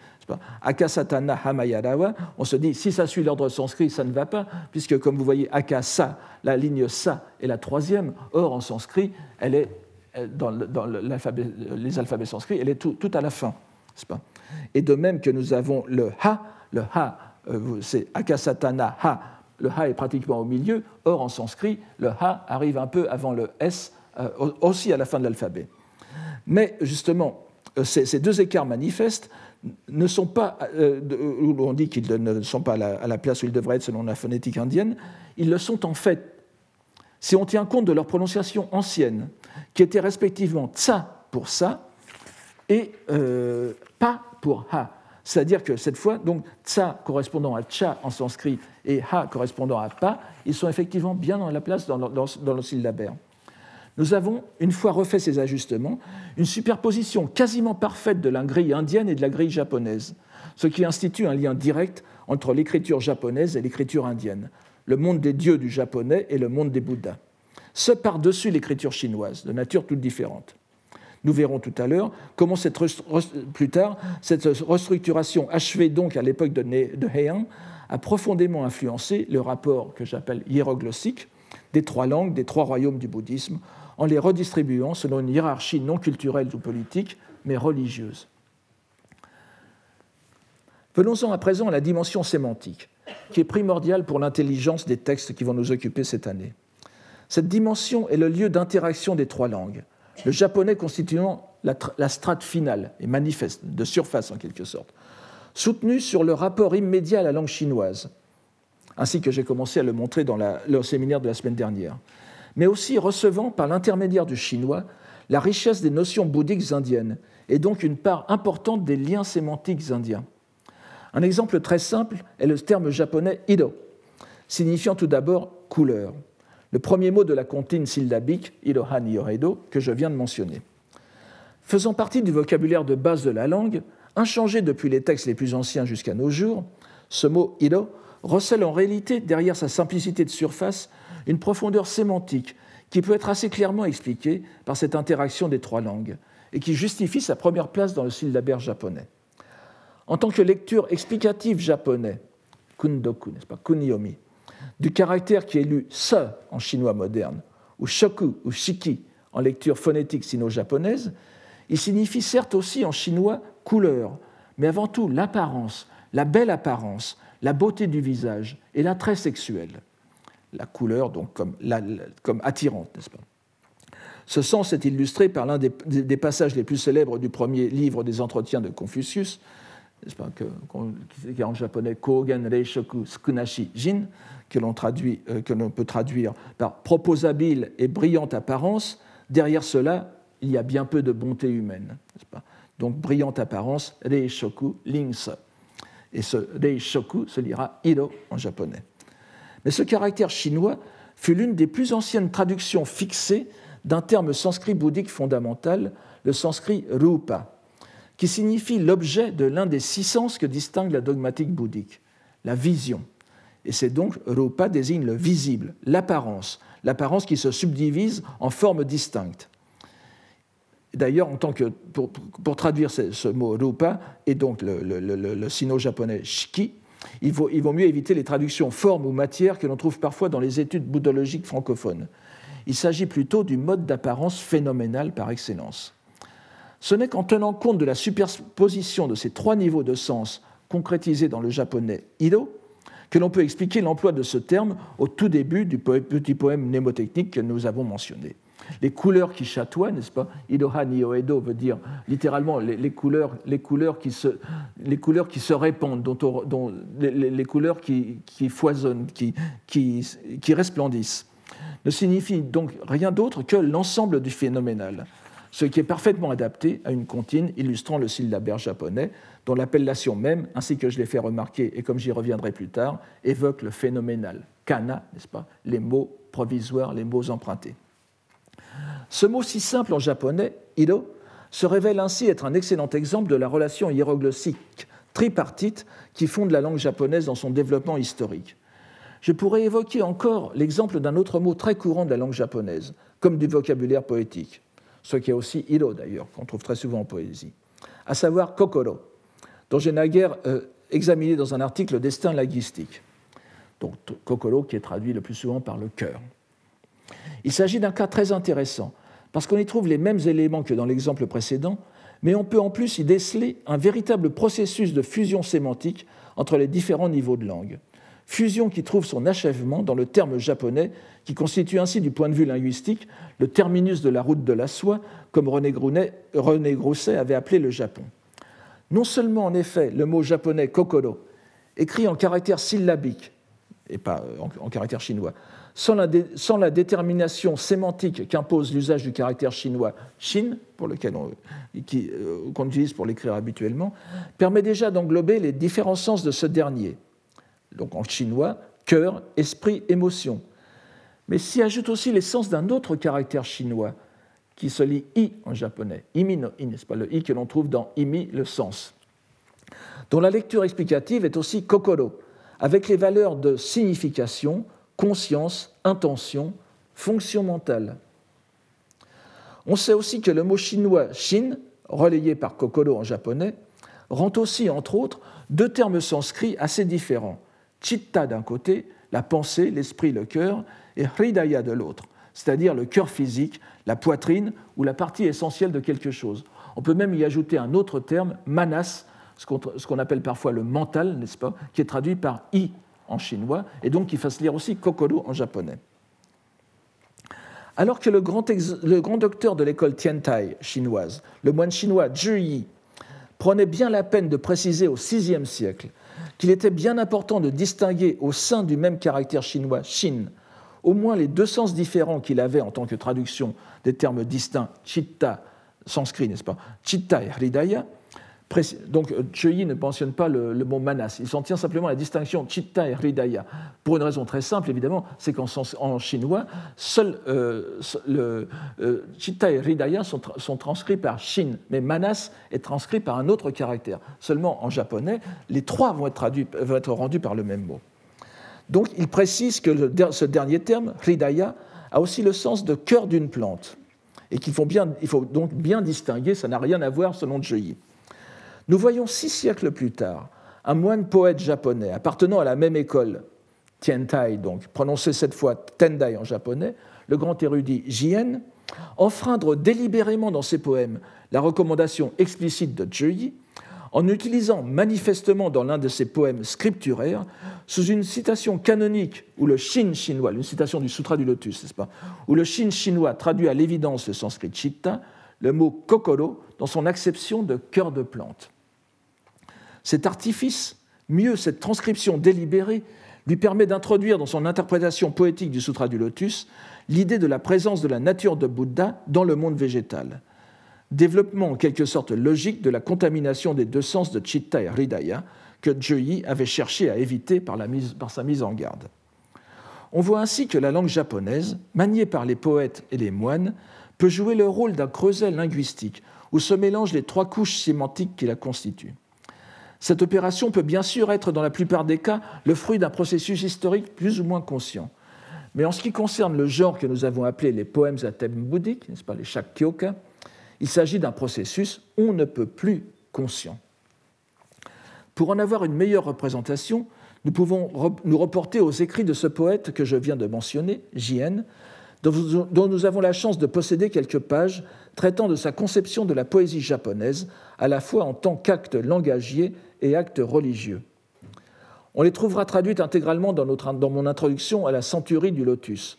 Akasatana Hamayarawa, on se dit si ça suit l'ordre sanskrit, ça ne va pas, puisque comme vous voyez, Akasa, la ligne Sa est la troisième, or en sanskrit, elle est dans, les alphabets sanscrits, elle est tout, à la fin. Pas Et de même que nous avons le Ha, le Ha euh, c'est Akasatana Ha. Le Ha est pratiquement au milieu, or en sanskrit, le Ha arrive un peu avant le S, euh, aussi à la fin de l'alphabet. Mais justement, euh, ces, deux écarts manifestes ne sont pas, on dit qu'ils ne sont pas à la, place où ils devraient être selon la phonétique indienne, ils le sont en fait. Si on tient compte de leur prononciation ancienne, qui était respectivement tsa pour ça et pa pour ha. C'est-à-dire que cette fois, donc tsa correspondant à cha en sanskrit et ha correspondant à pa, ils sont effectivement bien dans la place dans le, syllabaire. Nous avons, une fois refait ces ajustements, une superposition quasiment parfaite de la grille indienne et de la grille japonaise, ce qui institue un lien direct entre l'écriture japonaise et l'écriture indienne, le monde des dieux du japonais et le monde des bouddhas. Ce par-dessus l'écriture chinoise, de nature toute différente. Nous verrons tout à l'heure comment cette restructuration achevée donc à l'époque de, de Heian a profondément influencé le rapport que j'appelle hiéroglossique des trois langues, des trois royaumes du bouddhisme, en les redistribuant selon une hiérarchie non culturelle ou politique, mais religieuse. Venons-en à présent à la dimension sémantique, qui est primordiale pour l'intelligence des textes qui vont nous occuper cette année. Cette dimension est le lieu d'interaction des trois langues, le japonais constituant la, strate finale et manifeste, de surface en quelque sorte, soutenu sur le rapport immédiat à la langue chinoise, ainsi que j'ai commencé à le montrer dans le séminaire de la semaine dernière, mais aussi recevant par l'intermédiaire du chinois la richesse des notions bouddhiques indiennes et donc une part importante des liens sémantiques indiens. Un exemple très simple est le terme japonais ido, signifiant tout d'abord couleur le premier mot de la comptine syllabique, Irohan Yoredo, que je viens de mentionner. Faisant partie du vocabulaire de base de la langue, inchangé depuis les textes les plus anciens jusqu'à nos jours, ce mot Iro recèle en réalité, derrière sa simplicité de surface, une profondeur sémantique qui peut être assez clairement expliquée par cette interaction des trois langues et qui justifie sa première place dans le syllabaire japonais. En tant que lecture explicative japonais, kundoku, n'est-ce pas, kunyomi, du caractère qui est lu se en chinois moderne, ou shoku ou shiki en lecture phonétique sino-japonaise, il signifie certes aussi en chinois couleur, mais avant tout l'apparence, la belle apparence, la beauté du visage et l'attrait sexuel. La couleur, donc, comme, attirante, n'est-ce pas? Ce sens est illustré par l'un des, passages les plus célèbres du premier livre des Entretiens de Confucius, pas, que, qui est en japonais Kogen Reishoku Tsukunashi Jin, que l'on euh, que l'on peut traduire par proposabile et brillante apparence. Derrière cela, il y a bien peu de bonté humaine. Donc, brillante apparence, Reishoku Lingse. Et ce Reishoku se lira Hiro en japonais. Mais ce caractère chinois fut l'une des plus anciennes traductions fixées d'un terme sanskrit bouddhique fondamental, le sanskrit rupa, qui signifie l'objet de l'un des six sens que distingue la dogmatique bouddhique, la vision. Et c'est donc rupa désigne le visible, l'apparence, l'apparence qui se subdivise en formes distinctes. D'ailleurs, en tant que, pour, traduire ce, mot rupa et donc le, sino-japonais shiki, il vaut, il vaut, mieux éviter les traductions forme ou matière que l'on trouve parfois dans les études bouddhologiques francophones. Il s'agit plutôt du mode d'apparence phénoménal par excellence. Ce n'est qu'en tenant compte de la superposition de ces trois niveaux de sens concrétisés dans le japonais Ido que l'on peut expliquer l'emploi de ce terme au tout début du petit poème mnémotechnique que nous avons mentionné. Les couleurs qui chatoient, n'est-ce pas? Idoha ni Oedo veut dire littéralement les, couleurs, les, couleurs, qui se, répandent, les, couleurs qui, foisonnent, qui, qui, qui resplendissent, ne signifie donc rien d'autre que l'ensemble du phénoménal ce qui est parfaitement adapté à une comptine illustrant le syllabaire japonais, dont l'appellation même, ainsi que je l'ai fait remarquer et comme j'y reviendrai plus tard, évoque le phénoménal. Kana, n'est-ce pas Les mots provisoires, les mots empruntés. Ce mot si simple en japonais, ido, se révèle ainsi être un excellent exemple de la relation hiéroglyphique tripartite qui fonde la langue japonaise dans son développement historique. Je pourrais évoquer encore l'exemple d'un autre mot très courant de la langue japonaise, comme du vocabulaire poétique, ce qui est aussi iro d'ailleurs, qu'on trouve très souvent en poésie, à savoir kokoro, dont j'ai naguère euh, examiné dans un article le destin linguistique. Donc kokoro qui est traduit le plus souvent par le cœur. Il s'agit d'un cas très intéressant, parce qu'on y trouve les mêmes éléments que dans l'exemple précédent, mais on peut en plus y déceler un véritable processus de fusion sémantique entre les différents niveaux de langue fusion qui trouve son achèvement dans le terme japonais, qui constitue ainsi du point de vue linguistique le terminus de la route de la soie, comme René, René Grousset avait appelé le Japon. Non seulement, en effet, le mot japonais kokoro, écrit en caractère syllabique, et pas euh, en, caractère chinois, sans la, détermination sémantique qu'impose l'usage du caractère chinois shin, pour lequel euh, qu'on utilise pour l'écrire habituellement, permet déjà d'englober les différents sens de ce dernier donc en chinois, cœur, esprit, émotion. Mais s'y ajoute aussi l'essence d'un autre caractère chinois qui se lit i en japonais, imi no i, n'est-ce pas, le i que l'on trouve dans imi, le sens, dont la lecture explicative est aussi kokoro, avec les valeurs de signification, conscience, intention, fonction mentale. On sait aussi que le mot chinois shin, relayé par kokoro en japonais, rend aussi, entre autres, deux termes sanscrits assez différents chitta d'un côté, la pensée, l'esprit, le cœur, et hridaya de l'autre, c'est-à-dire le cœur physique, la poitrine ou la partie essentielle de quelque chose. On peut même y ajouter un autre terme, manas, ce qu'on appelle parfois le mental, n'est-ce pas, qui est traduit par i en chinois, et donc qui fasse lire aussi kokoro en japonais. Alors que le grand, le grand docteur de l'école Tiantai chinoise, le moine chinois Zhi Yi, prenait bien la peine de préciser au VIe siècle qu'il était bien important de distinguer au sein du même caractère chinois Shin au moins les deux sens différents qu'il avait en tant que traduction des termes distincts chitta, sanskrit, n'est-ce pas? Chitta et Hridaya, donc, Chöyi ne mentionne pas le, mot manas, il s'en tient simplement à la distinction chitta et hridaya. Pour une raison très simple, évidemment, c'est qu'en chinois, seul euh, le, euh, chitta et hridaya sont, transcrits par shin, mais manas est transcrit par un autre caractère. Seulement en japonais, les trois vont être, rendus par le même mot. Donc, il précise que ce dernier terme, hridaya, a aussi le sens de cœur d'une plante, et qu'il faut donc bien distinguer, ça n'a rien à voir selon Chöyi. Nous voyons six siècles plus tard un moine poète japonais appartenant à la même école, Tiantai donc, prononcé cette fois Tendai en japonais, le grand érudit Jien, enfreindre délibérément dans ses poèmes la recommandation explicite de Zhiyi, en utilisant manifestement dans l'un de ses poèmes scripturaires, sous une citation canonique ou le Shin chinois, une citation du Sutra du Lotus, n'est-ce pas, ou le Shin chinois traduit à l'évidence le sanskrit chitta, le mot kokoro dans son acception de cœur de plante. Cet artifice, mieux cette transcription délibérée, lui permet d'introduire dans son interprétation poétique du Sutra du Lotus l'idée de la présence de la nature de Bouddha dans le monde végétal. Développement en quelque sorte logique de la contamination des deux sens de Chitta et Hridaya que Yi avait cherché à éviter par, par sa mise en garde. On voit ainsi que la langue japonaise, maniée par les poètes et les moines, peut jouer le rôle d'un creuset linguistique où se mélangent les trois couches sémantiques qui la constituent. Cette opération peut bien sûr être, dans la plupart des cas, le fruit d'un processus historique plus ou moins conscient. Mais en ce qui concerne le genre que nous avons appelé les poèmes à thème bouddhique, n'est-ce pas, les Shakkyoka, il s'agit d'un processus on ne peut plus conscient. Pour en avoir une meilleure représentation, nous pouvons nous reporter aux écrits de ce poète que je viens de mentionner, Jien, dont nous avons la chance de posséder quelques pages traitant de sa conception de la poésie japonaise, à la fois en tant qu'acte langagier et acte religieux. On les trouvera traduites intégralement dans, dans, mon introduction à la centurie du lotus,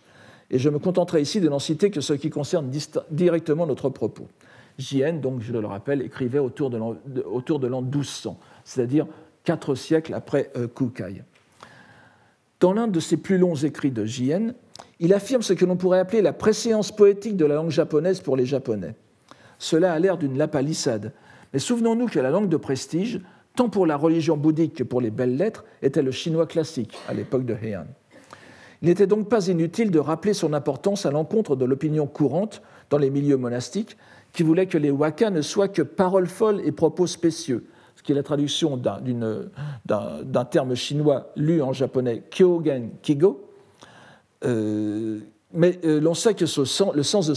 et je me contenterai ici de n'en citer que ce qui concerne directement notre propos. Jien, donc je le rappelle, écrivait autour de l'an 1200, c'est-à-dire quatre siècles après euh, Kukai. Dans l'un de ses plus longs écrits de Jien, il affirme ce que l'on pourrait appeler la préséance poétique de la langue japonaise pour les Japonais. Cela a l'air d'une lapalissade, mais souvenons-nous que la langue de prestige, tant pour la religion bouddhique que pour les belles lettres, était le chinois classique à l'époque de Heian. Il n'était donc pas inutile de rappeler son importance à l'encontre de l'opinion courante dans les milieux monastiques qui voulait que les waka ne soient que paroles folles et propos spécieux, ce qui est la traduction d'un terme chinois lu en japonais kyogen kigo. Euh, mais euh, l'on sait que le, sens de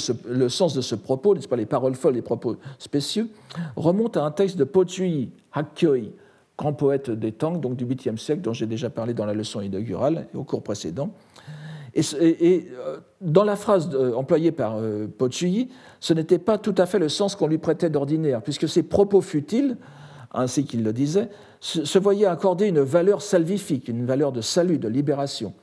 ce, propos, n'est-ce pas, les paroles folles, les propos spécieux, remonte à un texte de Po Chui Hakkyoi, grand poète des Tang, donc du 8e siècle, dont j'ai déjà parlé dans la leçon inaugurale et au cours précédent. Et, euh, dans la phrase employée par Chui, ce n'était pas tout à fait le sens qu'on lui prêtait d'ordinaire, puisque ses propos futiles, ainsi qu'il le disait, se voyaient accorder une valeur salvifique, une valeur de salut, de libération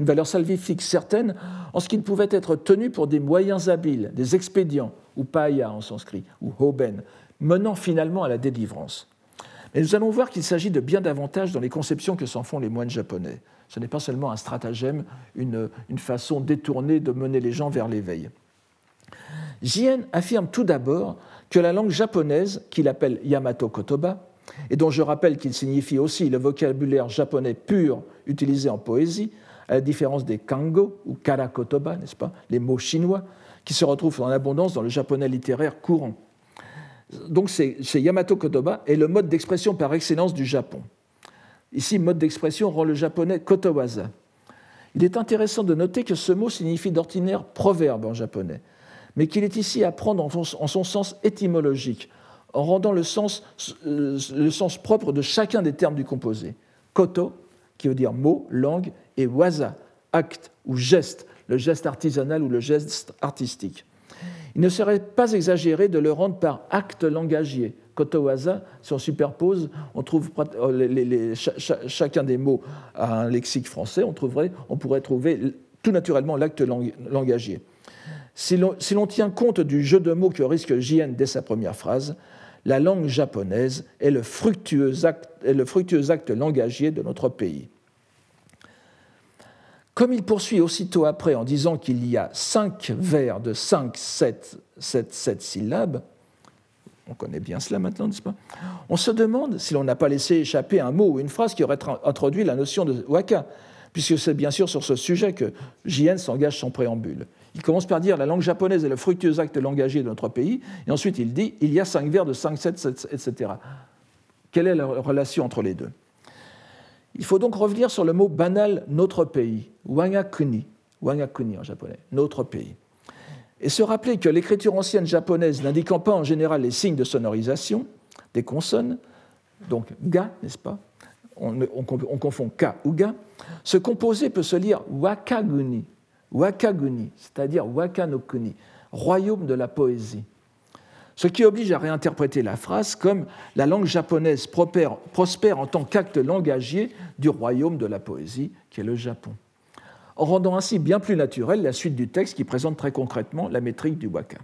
une valeur salvifique certaine en ce qu'il pouvait être tenu pour des moyens habiles, des expédients, ou paya en sanskrit, ou hoben, menant finalement à la délivrance. Mais nous allons voir qu'il s'agit de bien davantage dans les conceptions que s'en font les moines japonais. Ce n'est pas seulement un stratagème, une, une façon détournée de mener les gens vers l'éveil. Jien affirme tout d'abord que la langue japonaise, qu'il appelle Yamato Kotoba, et dont je rappelle qu'il signifie aussi le vocabulaire japonais pur utilisé en poésie, à la différence des kango ou karakotoba, n'est-ce pas, les mots chinois, qui se retrouvent en abondance dans le japonais littéraire courant. Donc c'est Yamato Kotoba est le mode d'expression par excellence du Japon. Ici, mode d'expression rend le japonais kotowaza. Il est intéressant de noter que ce mot signifie d'ordinaire proverbe en japonais, mais qu'il est ici à prendre en son sens étymologique, en rendant le sens, le sens propre de chacun des termes du composé. Koto, qui veut dire mot, langue, et waza, acte ou geste, le geste artisanal ou le geste artistique. Il ne serait pas exagéré de le rendre par acte langagier. Kotowaza, si on superpose, on trouve euh, chacun des mots à un lexique français, on, pourrait trouver tout naturellement l'acte langagier. Si l'on tient compte du jeu de mots que risque Jien dès sa première phrase, la langue japonaise est le fructueux acte, est le fructueux acte langagier de notre pays. Comme il poursuit aussitôt après en disant qu'il y a cinq vers de cinq, sept, sept, sept syllabes, on connaît bien cela maintenant, n'est-ce pas? On se demande si l'on n'a pas laissé échapper un mot ou une phrase qui aurait introduit la notion de waka, puisque c'est bien sûr sur ce sujet que J.N. s'engage son préambule. Il commence par dire la langue japonaise est le fructueux acte langagier de notre pays, et ensuite il dit il y a cinq vers de cinq, sept, etc. Quelle est la relation entre les deux? Il faut donc revenir sur le mot banal notre pays, wangakuni, wangakuni en japonais, notre pays, et se rappeler que l'écriture ancienne japonaise, n'indiquant pas en général les signes de sonorisation des consonnes, donc ga, n'est-ce pas on, confond ka ou ga. Ce composé peut se lire wakaguni, wakaguni, c'est-à-dire wakanokuni, royaume de la poésie. Ce qui oblige à réinterpréter la phrase comme la langue japonaise prospère en tant qu'acte langagier du royaume de la poésie, qui est le Japon en rendant ainsi bien plus naturelle la suite du texte qui présente très concrètement la métrique du waka.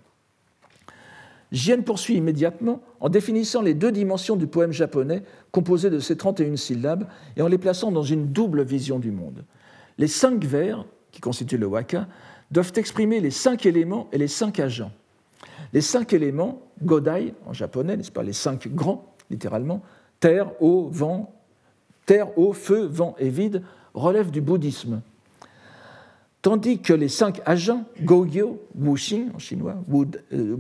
Jien poursuit immédiatement en définissant les deux dimensions du poème japonais composé de ces 31 syllabes et en les plaçant dans une double vision du monde. Les cinq vers, qui constituent le waka, doivent exprimer les cinq éléments et les cinq agents. Les cinq éléments, godai en japonais, n'est-ce pas, les cinq grands, littéralement, terre, eau, vent, terre, eau, feu, vent et vide, relèvent du bouddhisme, tandis que les cinq agents, Gogyo, Wuxing en chinois, euh,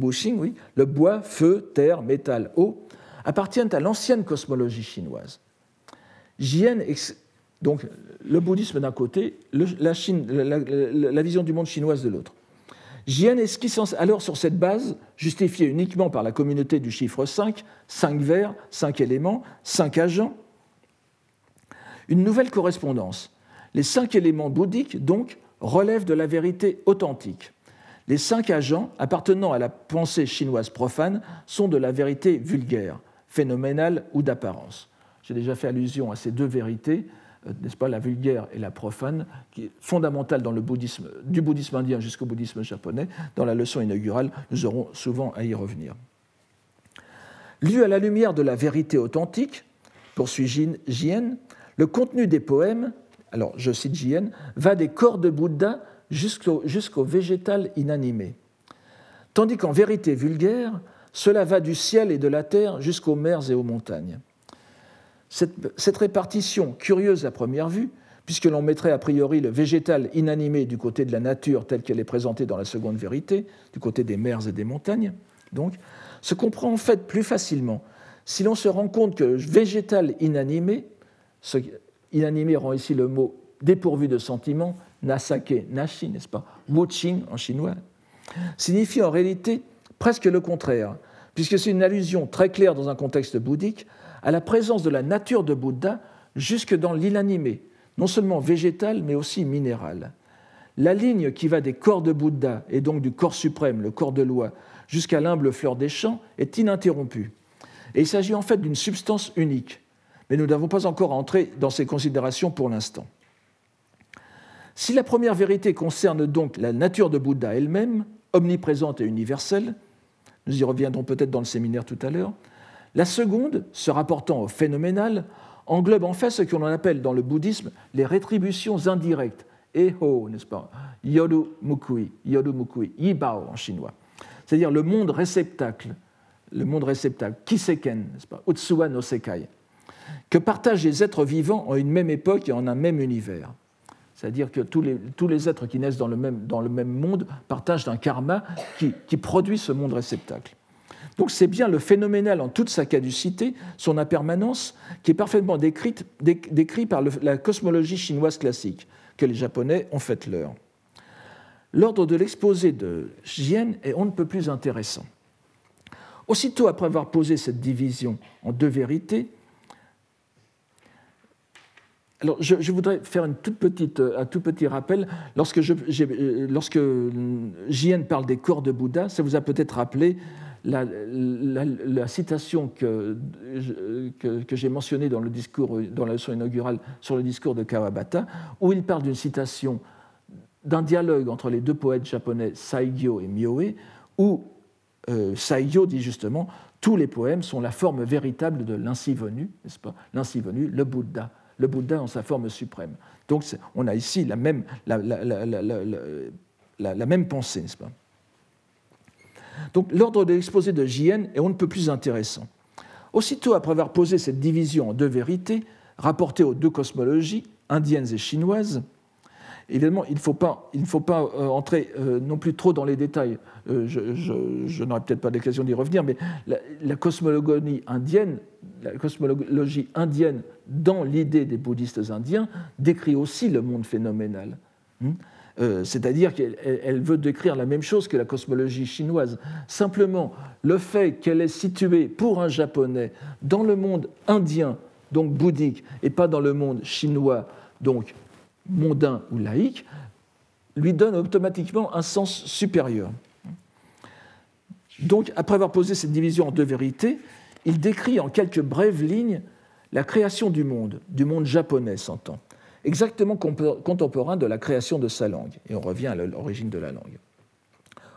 le bois, feu, terre, métal, eau, appartiennent à l'ancienne cosmologie chinoise. Jien, donc le bouddhisme d'un côté, la, vision du monde chinoise de l'autre. Jien esquisse alors sur cette base, justifiée uniquement par la communauté du chiffre 5, 5 vers, 5 éléments, 5 agents, une nouvelle correspondance. Les cinq éléments bouddhiques, donc, relèvent de la vérité authentique. Les cinq agents appartenant à la pensée chinoise profane sont de la vérité vulgaire, phénoménale ou d'apparence. J'ai déjà fait allusion à ces deux vérités, n'est-ce pas, la vulgaire et la profane, qui fondamentale dans le bouddhisme, du bouddhisme indien jusqu'au bouddhisme japonais. Dans la leçon inaugurale, nous aurons souvent à y revenir. Lu à la lumière de la vérité authentique, poursuit Jien, le contenu des poèmes alors je cite Jien, va des corps de Bouddha jusqu'au végétal inanimé. Tandis qu'en vérité vulgaire, cela va du ciel et de la terre jusqu'aux mers et aux montagnes. Cette, répartition, curieuse à première vue, puisque l'on mettrait a priori le végétal inanimé du côté de la nature telle qu'elle est présentée dans la seconde vérité, du côté des mers et des montagnes, donc, se comprend en fait plus facilement. Si l'on se rend compte que le végétal inanimé, Inanimé rend ici le mot dépourvu de sentiment, nasake, nashi, n'est-ce pas, wuching en chinois, signifie en réalité presque le contraire, puisque c'est une allusion très claire dans un contexte bouddhique à la présence de la nature de Bouddha jusque dans l'inanimé, non seulement végétal mais aussi minéral. La ligne qui va des corps de Bouddha et donc du corps suprême, le corps de loi, jusqu'à l'humble fleur des champs est ininterrompue. Et il s'agit en fait d'une substance unique, mais nous n'avons pas encore entré dans ces considérations pour l'instant. Si la première vérité concerne donc la nature de Bouddha elle-même, omniprésente et universelle, nous y reviendrons peut-être dans le séminaire tout à l'heure, la seconde, se rapportant au phénoménal, englobe en fait ce qu'on appelle dans le bouddhisme les rétributions indirectes, eho, n'est-ce pas, yoru mukui, yoru mukui, yibao en chinois, c'est-à-dire le monde réceptacle, le monde réceptacle, kiseken, n'est-ce pas, utsuwa no sekai, que partagent les êtres vivants en une même époque et en un même univers. C'est-à-dire que tous les, tous les, êtres qui naissent dans le même, monde partagent un karma qui produit ce monde réceptacle. Donc c'est bien le phénoménal en toute sa caducité, son impermanence, qui est parfaitement décrit par la cosmologie chinoise classique, que les Japonais ont fait leur. L'ordre de l'exposé de Jien est on ne peut plus intéressant. Aussitôt après avoir posé cette division en deux vérités, alors, je, voudrais faire euh, un tout petit rappel. Lorsque, je, euh, lorsque Jien parle des corps de Bouddha, ça vous a peut-être rappelé la, citation que, que, j'ai mentionnée dans, le discours, dans la leçon inaugurale sur le discours de Kawabata, où il parle d'une citation d'un dialogue entre les deux poètes japonais Saigyo et Myoe, où euh, Saigyo dit justement tous les poèmes sont la forme véritable de l'ainsi venu, n'est-ce pas? L'ainsi le Bouddha. Le Bouddha en sa forme suprême. Donc on a ici la même, la, même pensée, n'est-ce pas? Donc l'ordre de l'exposé de Jien est on ne peut plus intéressant. Aussitôt après avoir posé cette division en deux vérités, rapportées aux deux cosmologies, indiennes et chinoises, Évidemment, il ne faut pas, faut pas euh, entrer euh, non plus trop dans les détails. Euh, je, n'aurai peut-être pas l'occasion d'y revenir, mais la, cosmologie indienne, la cosmologie indienne dans l'idée des bouddhistes indiens décrit aussi le monde phénoménal. Hmm? Euh, c'est-à-dire qu'elle veut décrire la même chose que la cosmologie chinoise. Simplement, le fait qu'elle est située pour un japonais dans le monde indien, donc bouddhique, et pas dans le monde chinois, donc mondain ou laïque, lui donne automatiquement un sens supérieur. Donc, après avoir posé cette division en deux vérités, il décrit en quelques brèves lignes la création du monde, du monde japonais, s'entend, exactement contemporain de la création de sa langue. Et on revient à l'origine de la langue.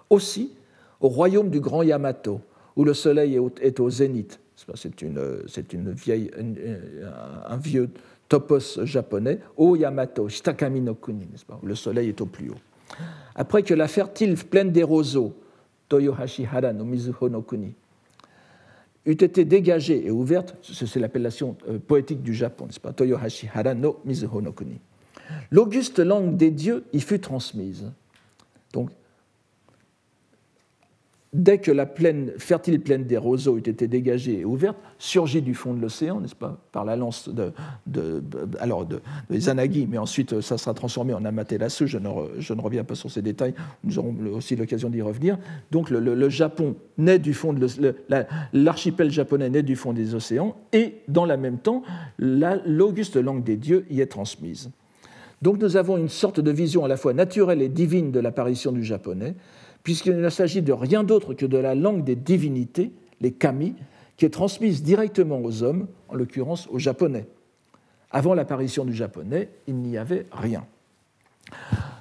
Aussi, au royaume du grand Yamato, où le soleil est au zénith, c'est une, une vieille, un vieux topos japonais, au Yamato, Shitakami no Kuni, où le soleil est au plus haut. Après que la fertile plaine des roseaux, Toyohashi Hara no Mizuho no Kuni, eût été dégagée et ouverte, c'est l'appellation euh, poétique du Japon, n'est-ce pas? Toyohashi Hara no Mizuho no Kuni. L'auguste langue des dieux y fut transmise. Donc, dès que la plaine, fertile plaine des roseaux eut été dégagée et ouverte, surgit du fond de l'océan, n'est-ce pas, par la lance de, alors de, des Anagi, mais ensuite ça sera transformé en Amaterasu, je ne, je ne reviens pas sur ces détails, nous aurons aussi l'occasion d'y revenir. Donc le, Japon naît du fond, l'archipel japonais naît du fond des océans, et dans le même temps, l'auguste langue des dieux y est transmise. Donc nous avons une sorte de vision à la fois naturelle et divine de l'apparition du japonais, puisqu'il ne s'agit de rien d'autre que de la langue des divinités, les kami, qui est transmise directement aux hommes, en l'occurrence aux japonais. Avant l'apparition du japonais, il n'y avait rien.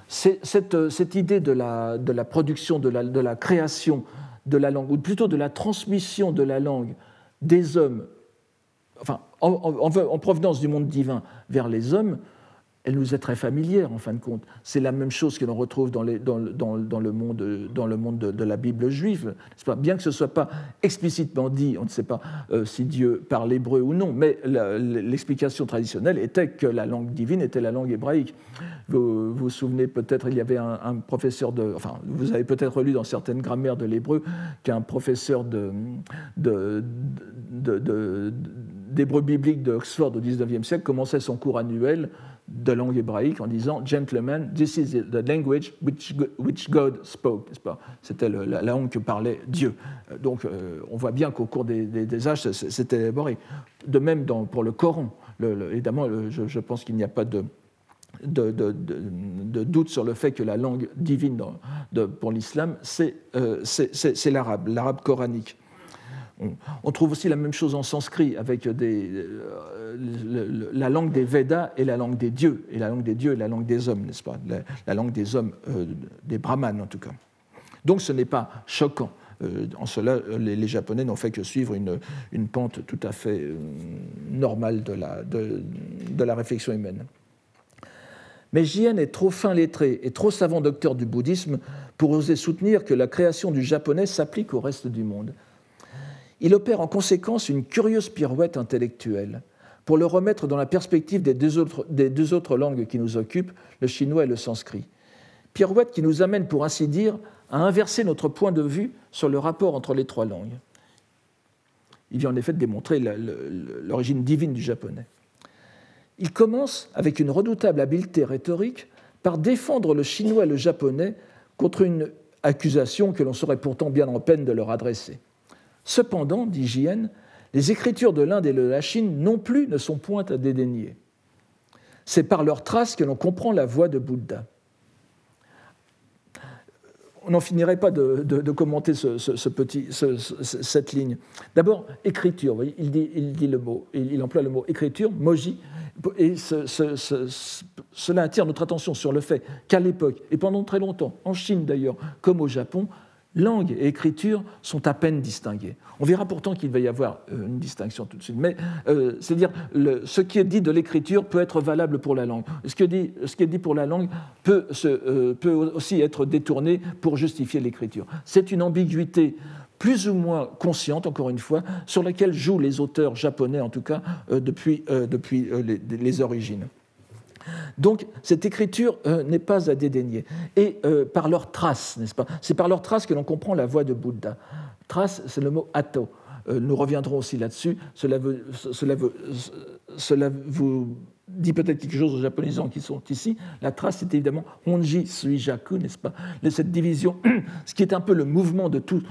Cette, cette, idée de la, production, de la, création de la langue, ou plutôt de la transmission de la langue des hommes, en provenance du monde divin vers les hommes, elle nous est très familière en fin de compte. C'est la même chose que l'on retrouve dans, le monde, de, la Bible juive. Bien que ce ne soit pas explicitement dit, on ne sait pas euh, si Dieu parle hébreu ou non, mais l'explication traditionnelle était que la langue divine était la langue hébraïque. Vous vous souvenez peut-être, il y avait un, professeur de. Enfin, vous avez peut-être lu dans certaines grammaires de l'hébreu qu'un professeur de, de, d'hébreu biblique d'Oxford au XIXe siècle commençait son cours annuel de langue hébraïque en disant Gentlemen, this is the language which, God spoke. C'était la langue que parlait Dieu. Euh, donc euh, on voit bien qu'au cours des, des, âges, c'était élaboré. De même pour le Coran. évidemment, je, pense qu'il n'y a pas de, de, doute sur le fait que la langue divine pour l'islam, euh, c'est l'arabe, l'arabe coranique. On, trouve aussi la même chose en sanskrit avec euh, la langue des Védas et la langue des dieux, et la langue des dieux et la langue des hommes, n'est-ce pas? La, langue des hommes, euh, des brahmanes en tout cas. Donc ce n'est pas choquant. Euh, en cela, les, Japonais n'ont fait que suivre une, pente tout à fait normale de la, de, la réflexion humaine. Mais Jien est trop fin lettré et trop savant docteur du bouddhisme pour oser soutenir que la création du japonais s'applique au reste du monde. Il opère en conséquence une curieuse pirouette intellectuelle pour le remettre dans la perspective des deux autres, langues qui nous occupent, le chinois et le sanskrit. Pirouette qui nous amène, pour ainsi dire, à inverser notre point de vue sur le rapport entre les trois langues. Il vient en effet de démontrer l'origine divine du japonais. Il commence, avec une redoutable habileté rhétorique, par défendre le chinois et le japonais contre une accusation que l'on serait pourtant bien en peine de leur adresser. Cependant, dit Jien, les écritures de l'Inde et de la Chine non plus ne sont point à dédaigner. C'est par leurs traces que l'on comprend la voix de Bouddha. On n'en finirait pas de, commenter cette ligne. D'abord, écriture. il, il emploie le mot écriture, moji, et cela attire notre attention sur le fait qu'à l'époque, et pendant très longtemps, en Chine d'ailleurs, comme au Japon, langue et écriture sont à peine distinguées. On verra pourtant qu'il va y avoir euh, une distinction tout de suite. Mais euh, c'est-à-dire, ce qui est dit de l'écriture peut être valable pour la langue. Ce qui est dit, pour la langue peut, euh, peut aussi être détourné pour justifier l'écriture. C'est une ambiguïté plus ou moins consciente, encore une fois, sur laquelle jouent les auteurs japonais, en tout cas, depuis les origines. Donc cette écriture euh, n'est pas à dédaigner. Et euh, par leurs traces, n'est-ce pas? C'est par leurs traces que l'on comprend la voix de Bouddha. Trace, c'est le mot atto. Euh, nous reviendrons aussi là-dessus. Cela, vous dit peut-être quelque chose aux japonisants qui sont ici. La trace, c'est évidemment Honji Suijaku, n'est-ce pas de Cette division, ce qui est un peu le mouvement de toute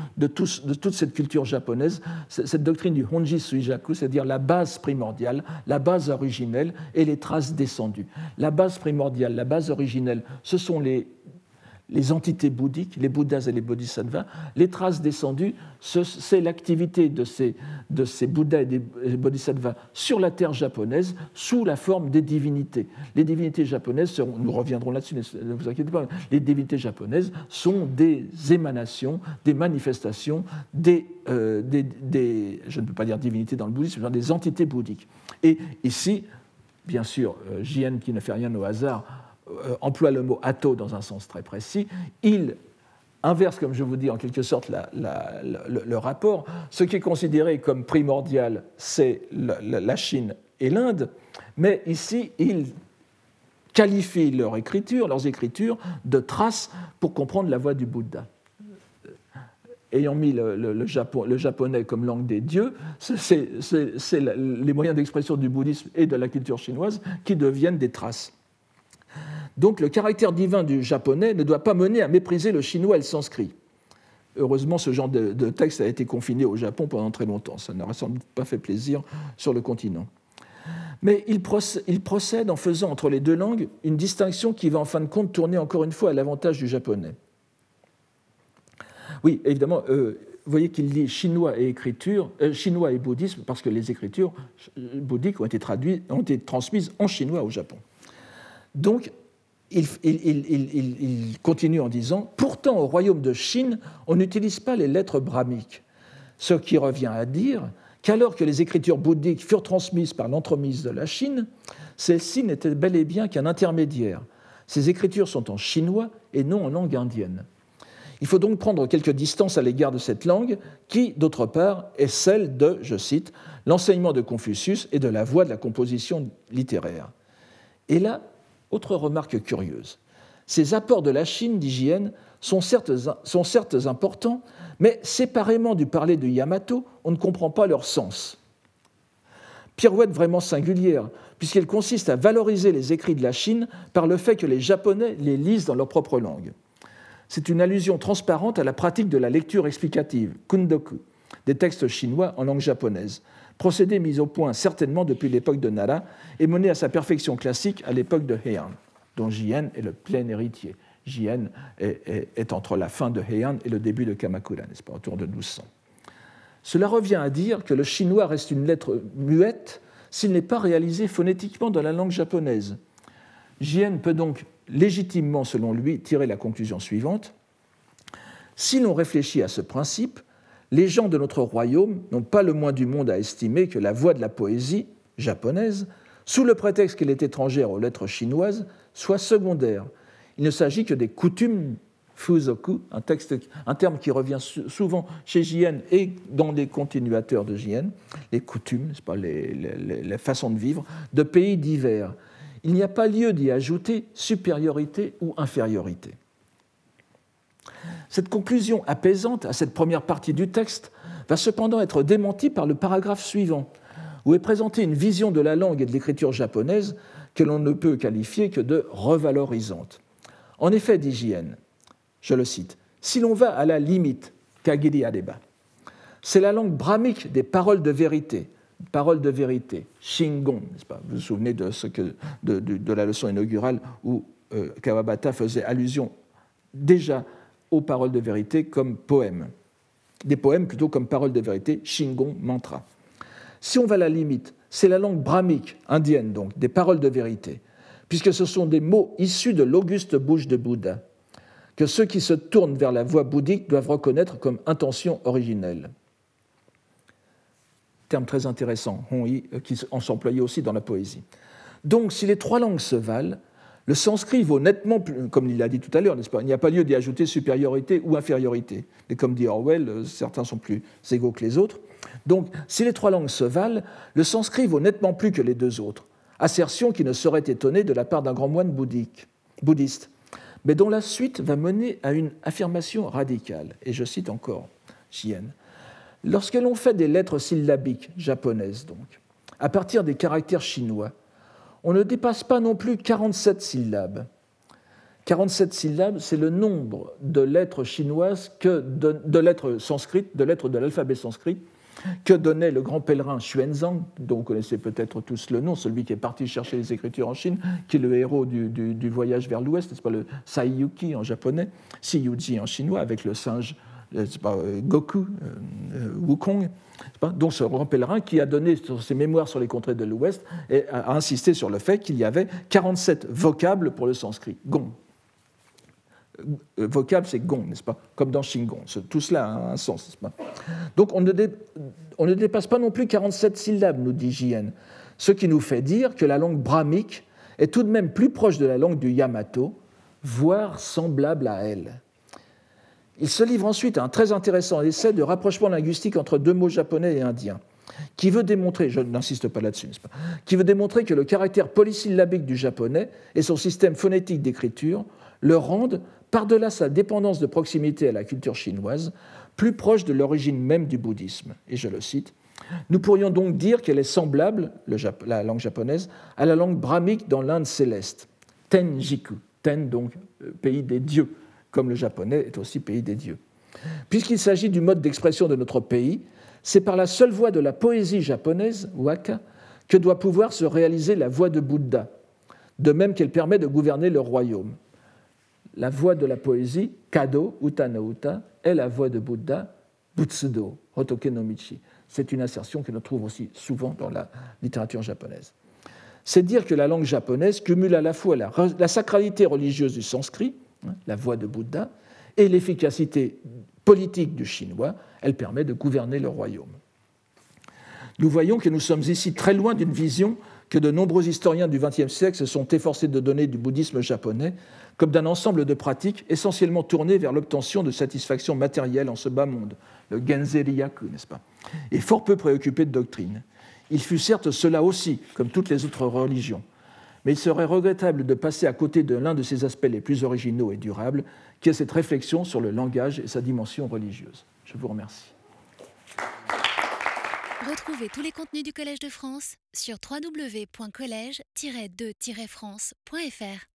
cette culture japonaise, cette doctrine du Honji Suijaku, c'est-à-dire la base primordiale, la base originelle et les traces descendues. La base primordiale, la base originelle, ce sont les les entités bouddhiques, les Bouddhas et les Bodhisattvas, les traces descendues, c'est l'activité de ces, Bouddhas et des Bodhisattvas sur la terre japonaise sous la forme des divinités. Les divinités japonaises, nous reviendrons là-dessus, ne vous inquiétez pas, les divinités japonaises sont des émanations, des manifestations, des, euh, des, je ne peux pas dire divinités dans le bouddhisme, mais des entités bouddhiques. Et ici, bien sûr, euh, Jien qui ne fait rien au hasard, emploie le mot ato dans un sens très précis, il inverse, comme je vous dis, en quelque sorte le, rapport. Ce qui est considéré comme primordial, c'est la, Chine et l'Inde, mais ici, il qualifie leur écriture, leurs écritures de traces pour comprendre la voix du Bouddha. Ayant mis le, japonais comme langue des dieux, c'est les moyens d'expression du bouddhisme et de la culture chinoise qui deviennent des traces. Donc le caractère divin du japonais ne doit pas mener à mépriser le chinois et le sanskrit. Heureusement, ce genre de, texte a été confiné au Japon pendant très longtemps. Ça n'aurait sans doute pas fait plaisir sur le continent. Mais il procède, en faisant entre les deux langues une distinction qui va en fin de compte tourner encore une fois à l'avantage du japonais. Oui, évidemment, euh, vous voyez qu'il dit chinois et écriture, euh, chinois et bouddhisme, parce que les écritures bouddhiques ont été, ont été transmises en chinois au Japon. Il, continue en disant Pourtant, au royaume de Chine, on n'utilise pas les lettres brahmiques. Ce qui revient à dire qu'alors que les écritures bouddhiques furent transmises par l'entremise de la Chine, celles-ci n'étaient bel et bien qu'un intermédiaire. Ces écritures sont en chinois et non en langue indienne. Il faut donc prendre quelques distances à l'égard de cette langue qui, d'autre part, est celle de, je cite, l'enseignement de Confucius et de la voie de la composition littéraire. Et là, autre remarque curieuse. Ces apports de la Chine d'hygiène sont certes, importants, mais séparément du parler de Yamato, on ne comprend pas leur sens. Pirouette vraiment singulière, puisqu'elle consiste à valoriser les écrits de la Chine par le fait que les Japonais les lisent dans leur propre langue. C'est une allusion transparente à la pratique de la lecture explicative, kundoku, des textes chinois en langue japonaise, procédé mis au point certainement depuis l'époque de Nara et mené à sa perfection classique à l'époque de Heian, dont Jien est le plein héritier. Jien est, entre la fin de Heian et le début de Kamakura, n'est-ce pas, autour de 1200. Cela revient à dire que le chinois reste une lettre muette s'il n'est pas réalisé phonétiquement dans la langue japonaise. Jien peut donc légitimement, selon lui, tirer la conclusion suivante. Si l'on réfléchit à ce principe, les gens de notre royaume n'ont pas le moins du monde à estimer que la voix de la poésie japonaise, sous le prétexte qu'elle est étrangère aux lettres chinoises, soit secondaire. Il ne s'agit que des coutumes fuzoku, un, terme qui revient souvent chez Jien et dans les continuateurs de Jien, les coutumes, pas, les façons de vivre, de pays divers. Il n'y a pas lieu d'y ajouter supériorité ou infériorité. Cette conclusion apaisante à cette première partie du texte va cependant être démentie par le paragraphe suivant, où est présentée une vision de la langue et de l'écriture japonaise que l'on ne peut qualifier que de revalorisante. En effet, dit Jien, je le cite, si l'on va à la limite, Kagiri Adeba, c'est la langue brahmique des paroles de vérité, paroles de vérité, Shingon, pas? Vous vous souvenez de, ce que, de, la leçon inaugurale où euh, Kawabata faisait allusion déjà aux paroles de vérité comme poèmes. Des poèmes plutôt comme paroles de vérité, Shingon, mantra. Si on va à la limite, c'est la langue brahmique, indienne donc, des paroles de vérité, puisque ce sont des mots issus de l'auguste bouche de Bouddha, que ceux qui se tournent vers la voie bouddhique doivent reconnaître comme intention originelle. Terme très intéressant, euh, qui s'employait aussi dans la poésie. Donc, si les trois langues se valent, le sanskrit vaut nettement plus, comme il l'a dit tout à l'heure, n'est-ce pas? Il n'y a pas lieu d'y ajouter supériorité ou infériorité. Et comme dit Orwell, euh, certains sont plus égaux que les autres. Donc, si les trois langues se valent, le sanskrit vaut nettement plus que les deux autres. Assertion qui ne saurait étonner de la part d'un grand moine bouddhique, bouddhiste, mais dont la suite va mener à une affirmation radicale. Et je cite encore Chien. Lorsque l'on fait des lettres syllabiques japonaises, donc, à partir des caractères chinois, on ne dépasse pas non plus 47 syllabes. 47 syllabes, c'est le nombre de lettres chinoises, que de, lettres sanscrites, de lettres de l'alphabet sanskrit que donnait le grand pèlerin Xuanzang, dont vous connaissez peut-être tous le nom, celui qui est parti chercher les écritures en Chine, qui est le héros du, voyage vers l'ouest, n'est-ce pas, le Saiyuki en japonais, Siyuji en chinois, avec le singe pas, euh, Goku, euh, Wukong, donc ce grand pèlerin qui a donné ses mémoires sur les contrées de l'Ouest et a insisté sur le fait qu'il y avait 47 vocables pour le sanskrit. Gong. Euh, vocable, c'est gong, n'est-ce pas? Comme dans Shingon. Tout cela a un sens, n'est-ce pas? Donc on ne, on ne, dépasse pas non plus 47 syllabes, nous dit J.N. Ce qui nous fait dire que la langue brahmique est tout de même plus proche de la langue du Yamato, voire semblable à elle. Il se livre ensuite à un très intéressant essai de rapprochement linguistique entre deux mots japonais et indiens, qui veut démontrer, je n'insiste pas là-dessus, qui veut démontrer que le caractère polysyllabique du japonais et son système phonétique d'écriture le rendent, par-delà sa dépendance de proximité à la culture chinoise, plus proche de l'origine même du bouddhisme. Et je le cite. Nous pourrions donc dire qu'elle est semblable, la langue japonaise, à la langue brahmique dans l'Inde céleste, Tenjiku, Ten donc euh, pays des dieux, comme le japonais est aussi pays des dieux. Puisqu'il s'agit du mode d'expression de notre pays, c'est par la seule voie de la poésie japonaise, waka, que doit pouvoir se réaliser la voie de Bouddha, de même qu'elle permet de gouverner le royaume. La voie de la poésie, Kado, Uta no Uta, est la voie de Bouddha, Butsudo, Hotoke no. C'est une assertion que l'on trouve aussi souvent dans la littérature japonaise. C'est dire que la langue japonaise cumule à la fois la sacralité religieuse du sanskrit, la voix de Bouddha, et l'efficacité politique du chinois, elle permet de gouverner le royaume. Nous voyons que nous sommes ici très loin d'une vision que de nombreux historiens du XXe siècle se sont efforcés de donner du bouddhisme japonais comme d'un ensemble de pratiques essentiellement tournées vers l'obtention de satisfaction matérielle en ce bas monde, le Genzeriyaku, n'est-ce pas, et fort peu préoccupé de doctrine. Il fut certes cela aussi, comme toutes les autres religions, mais il serait regrettable de passer à côté de l'un de ses aspects les plus originaux et durables, qui est cette réflexion sur le langage et sa dimension religieuse. Je vous remercie. Retrouvez tous les contenus du Collège de France sur www.colège-2-france.fr.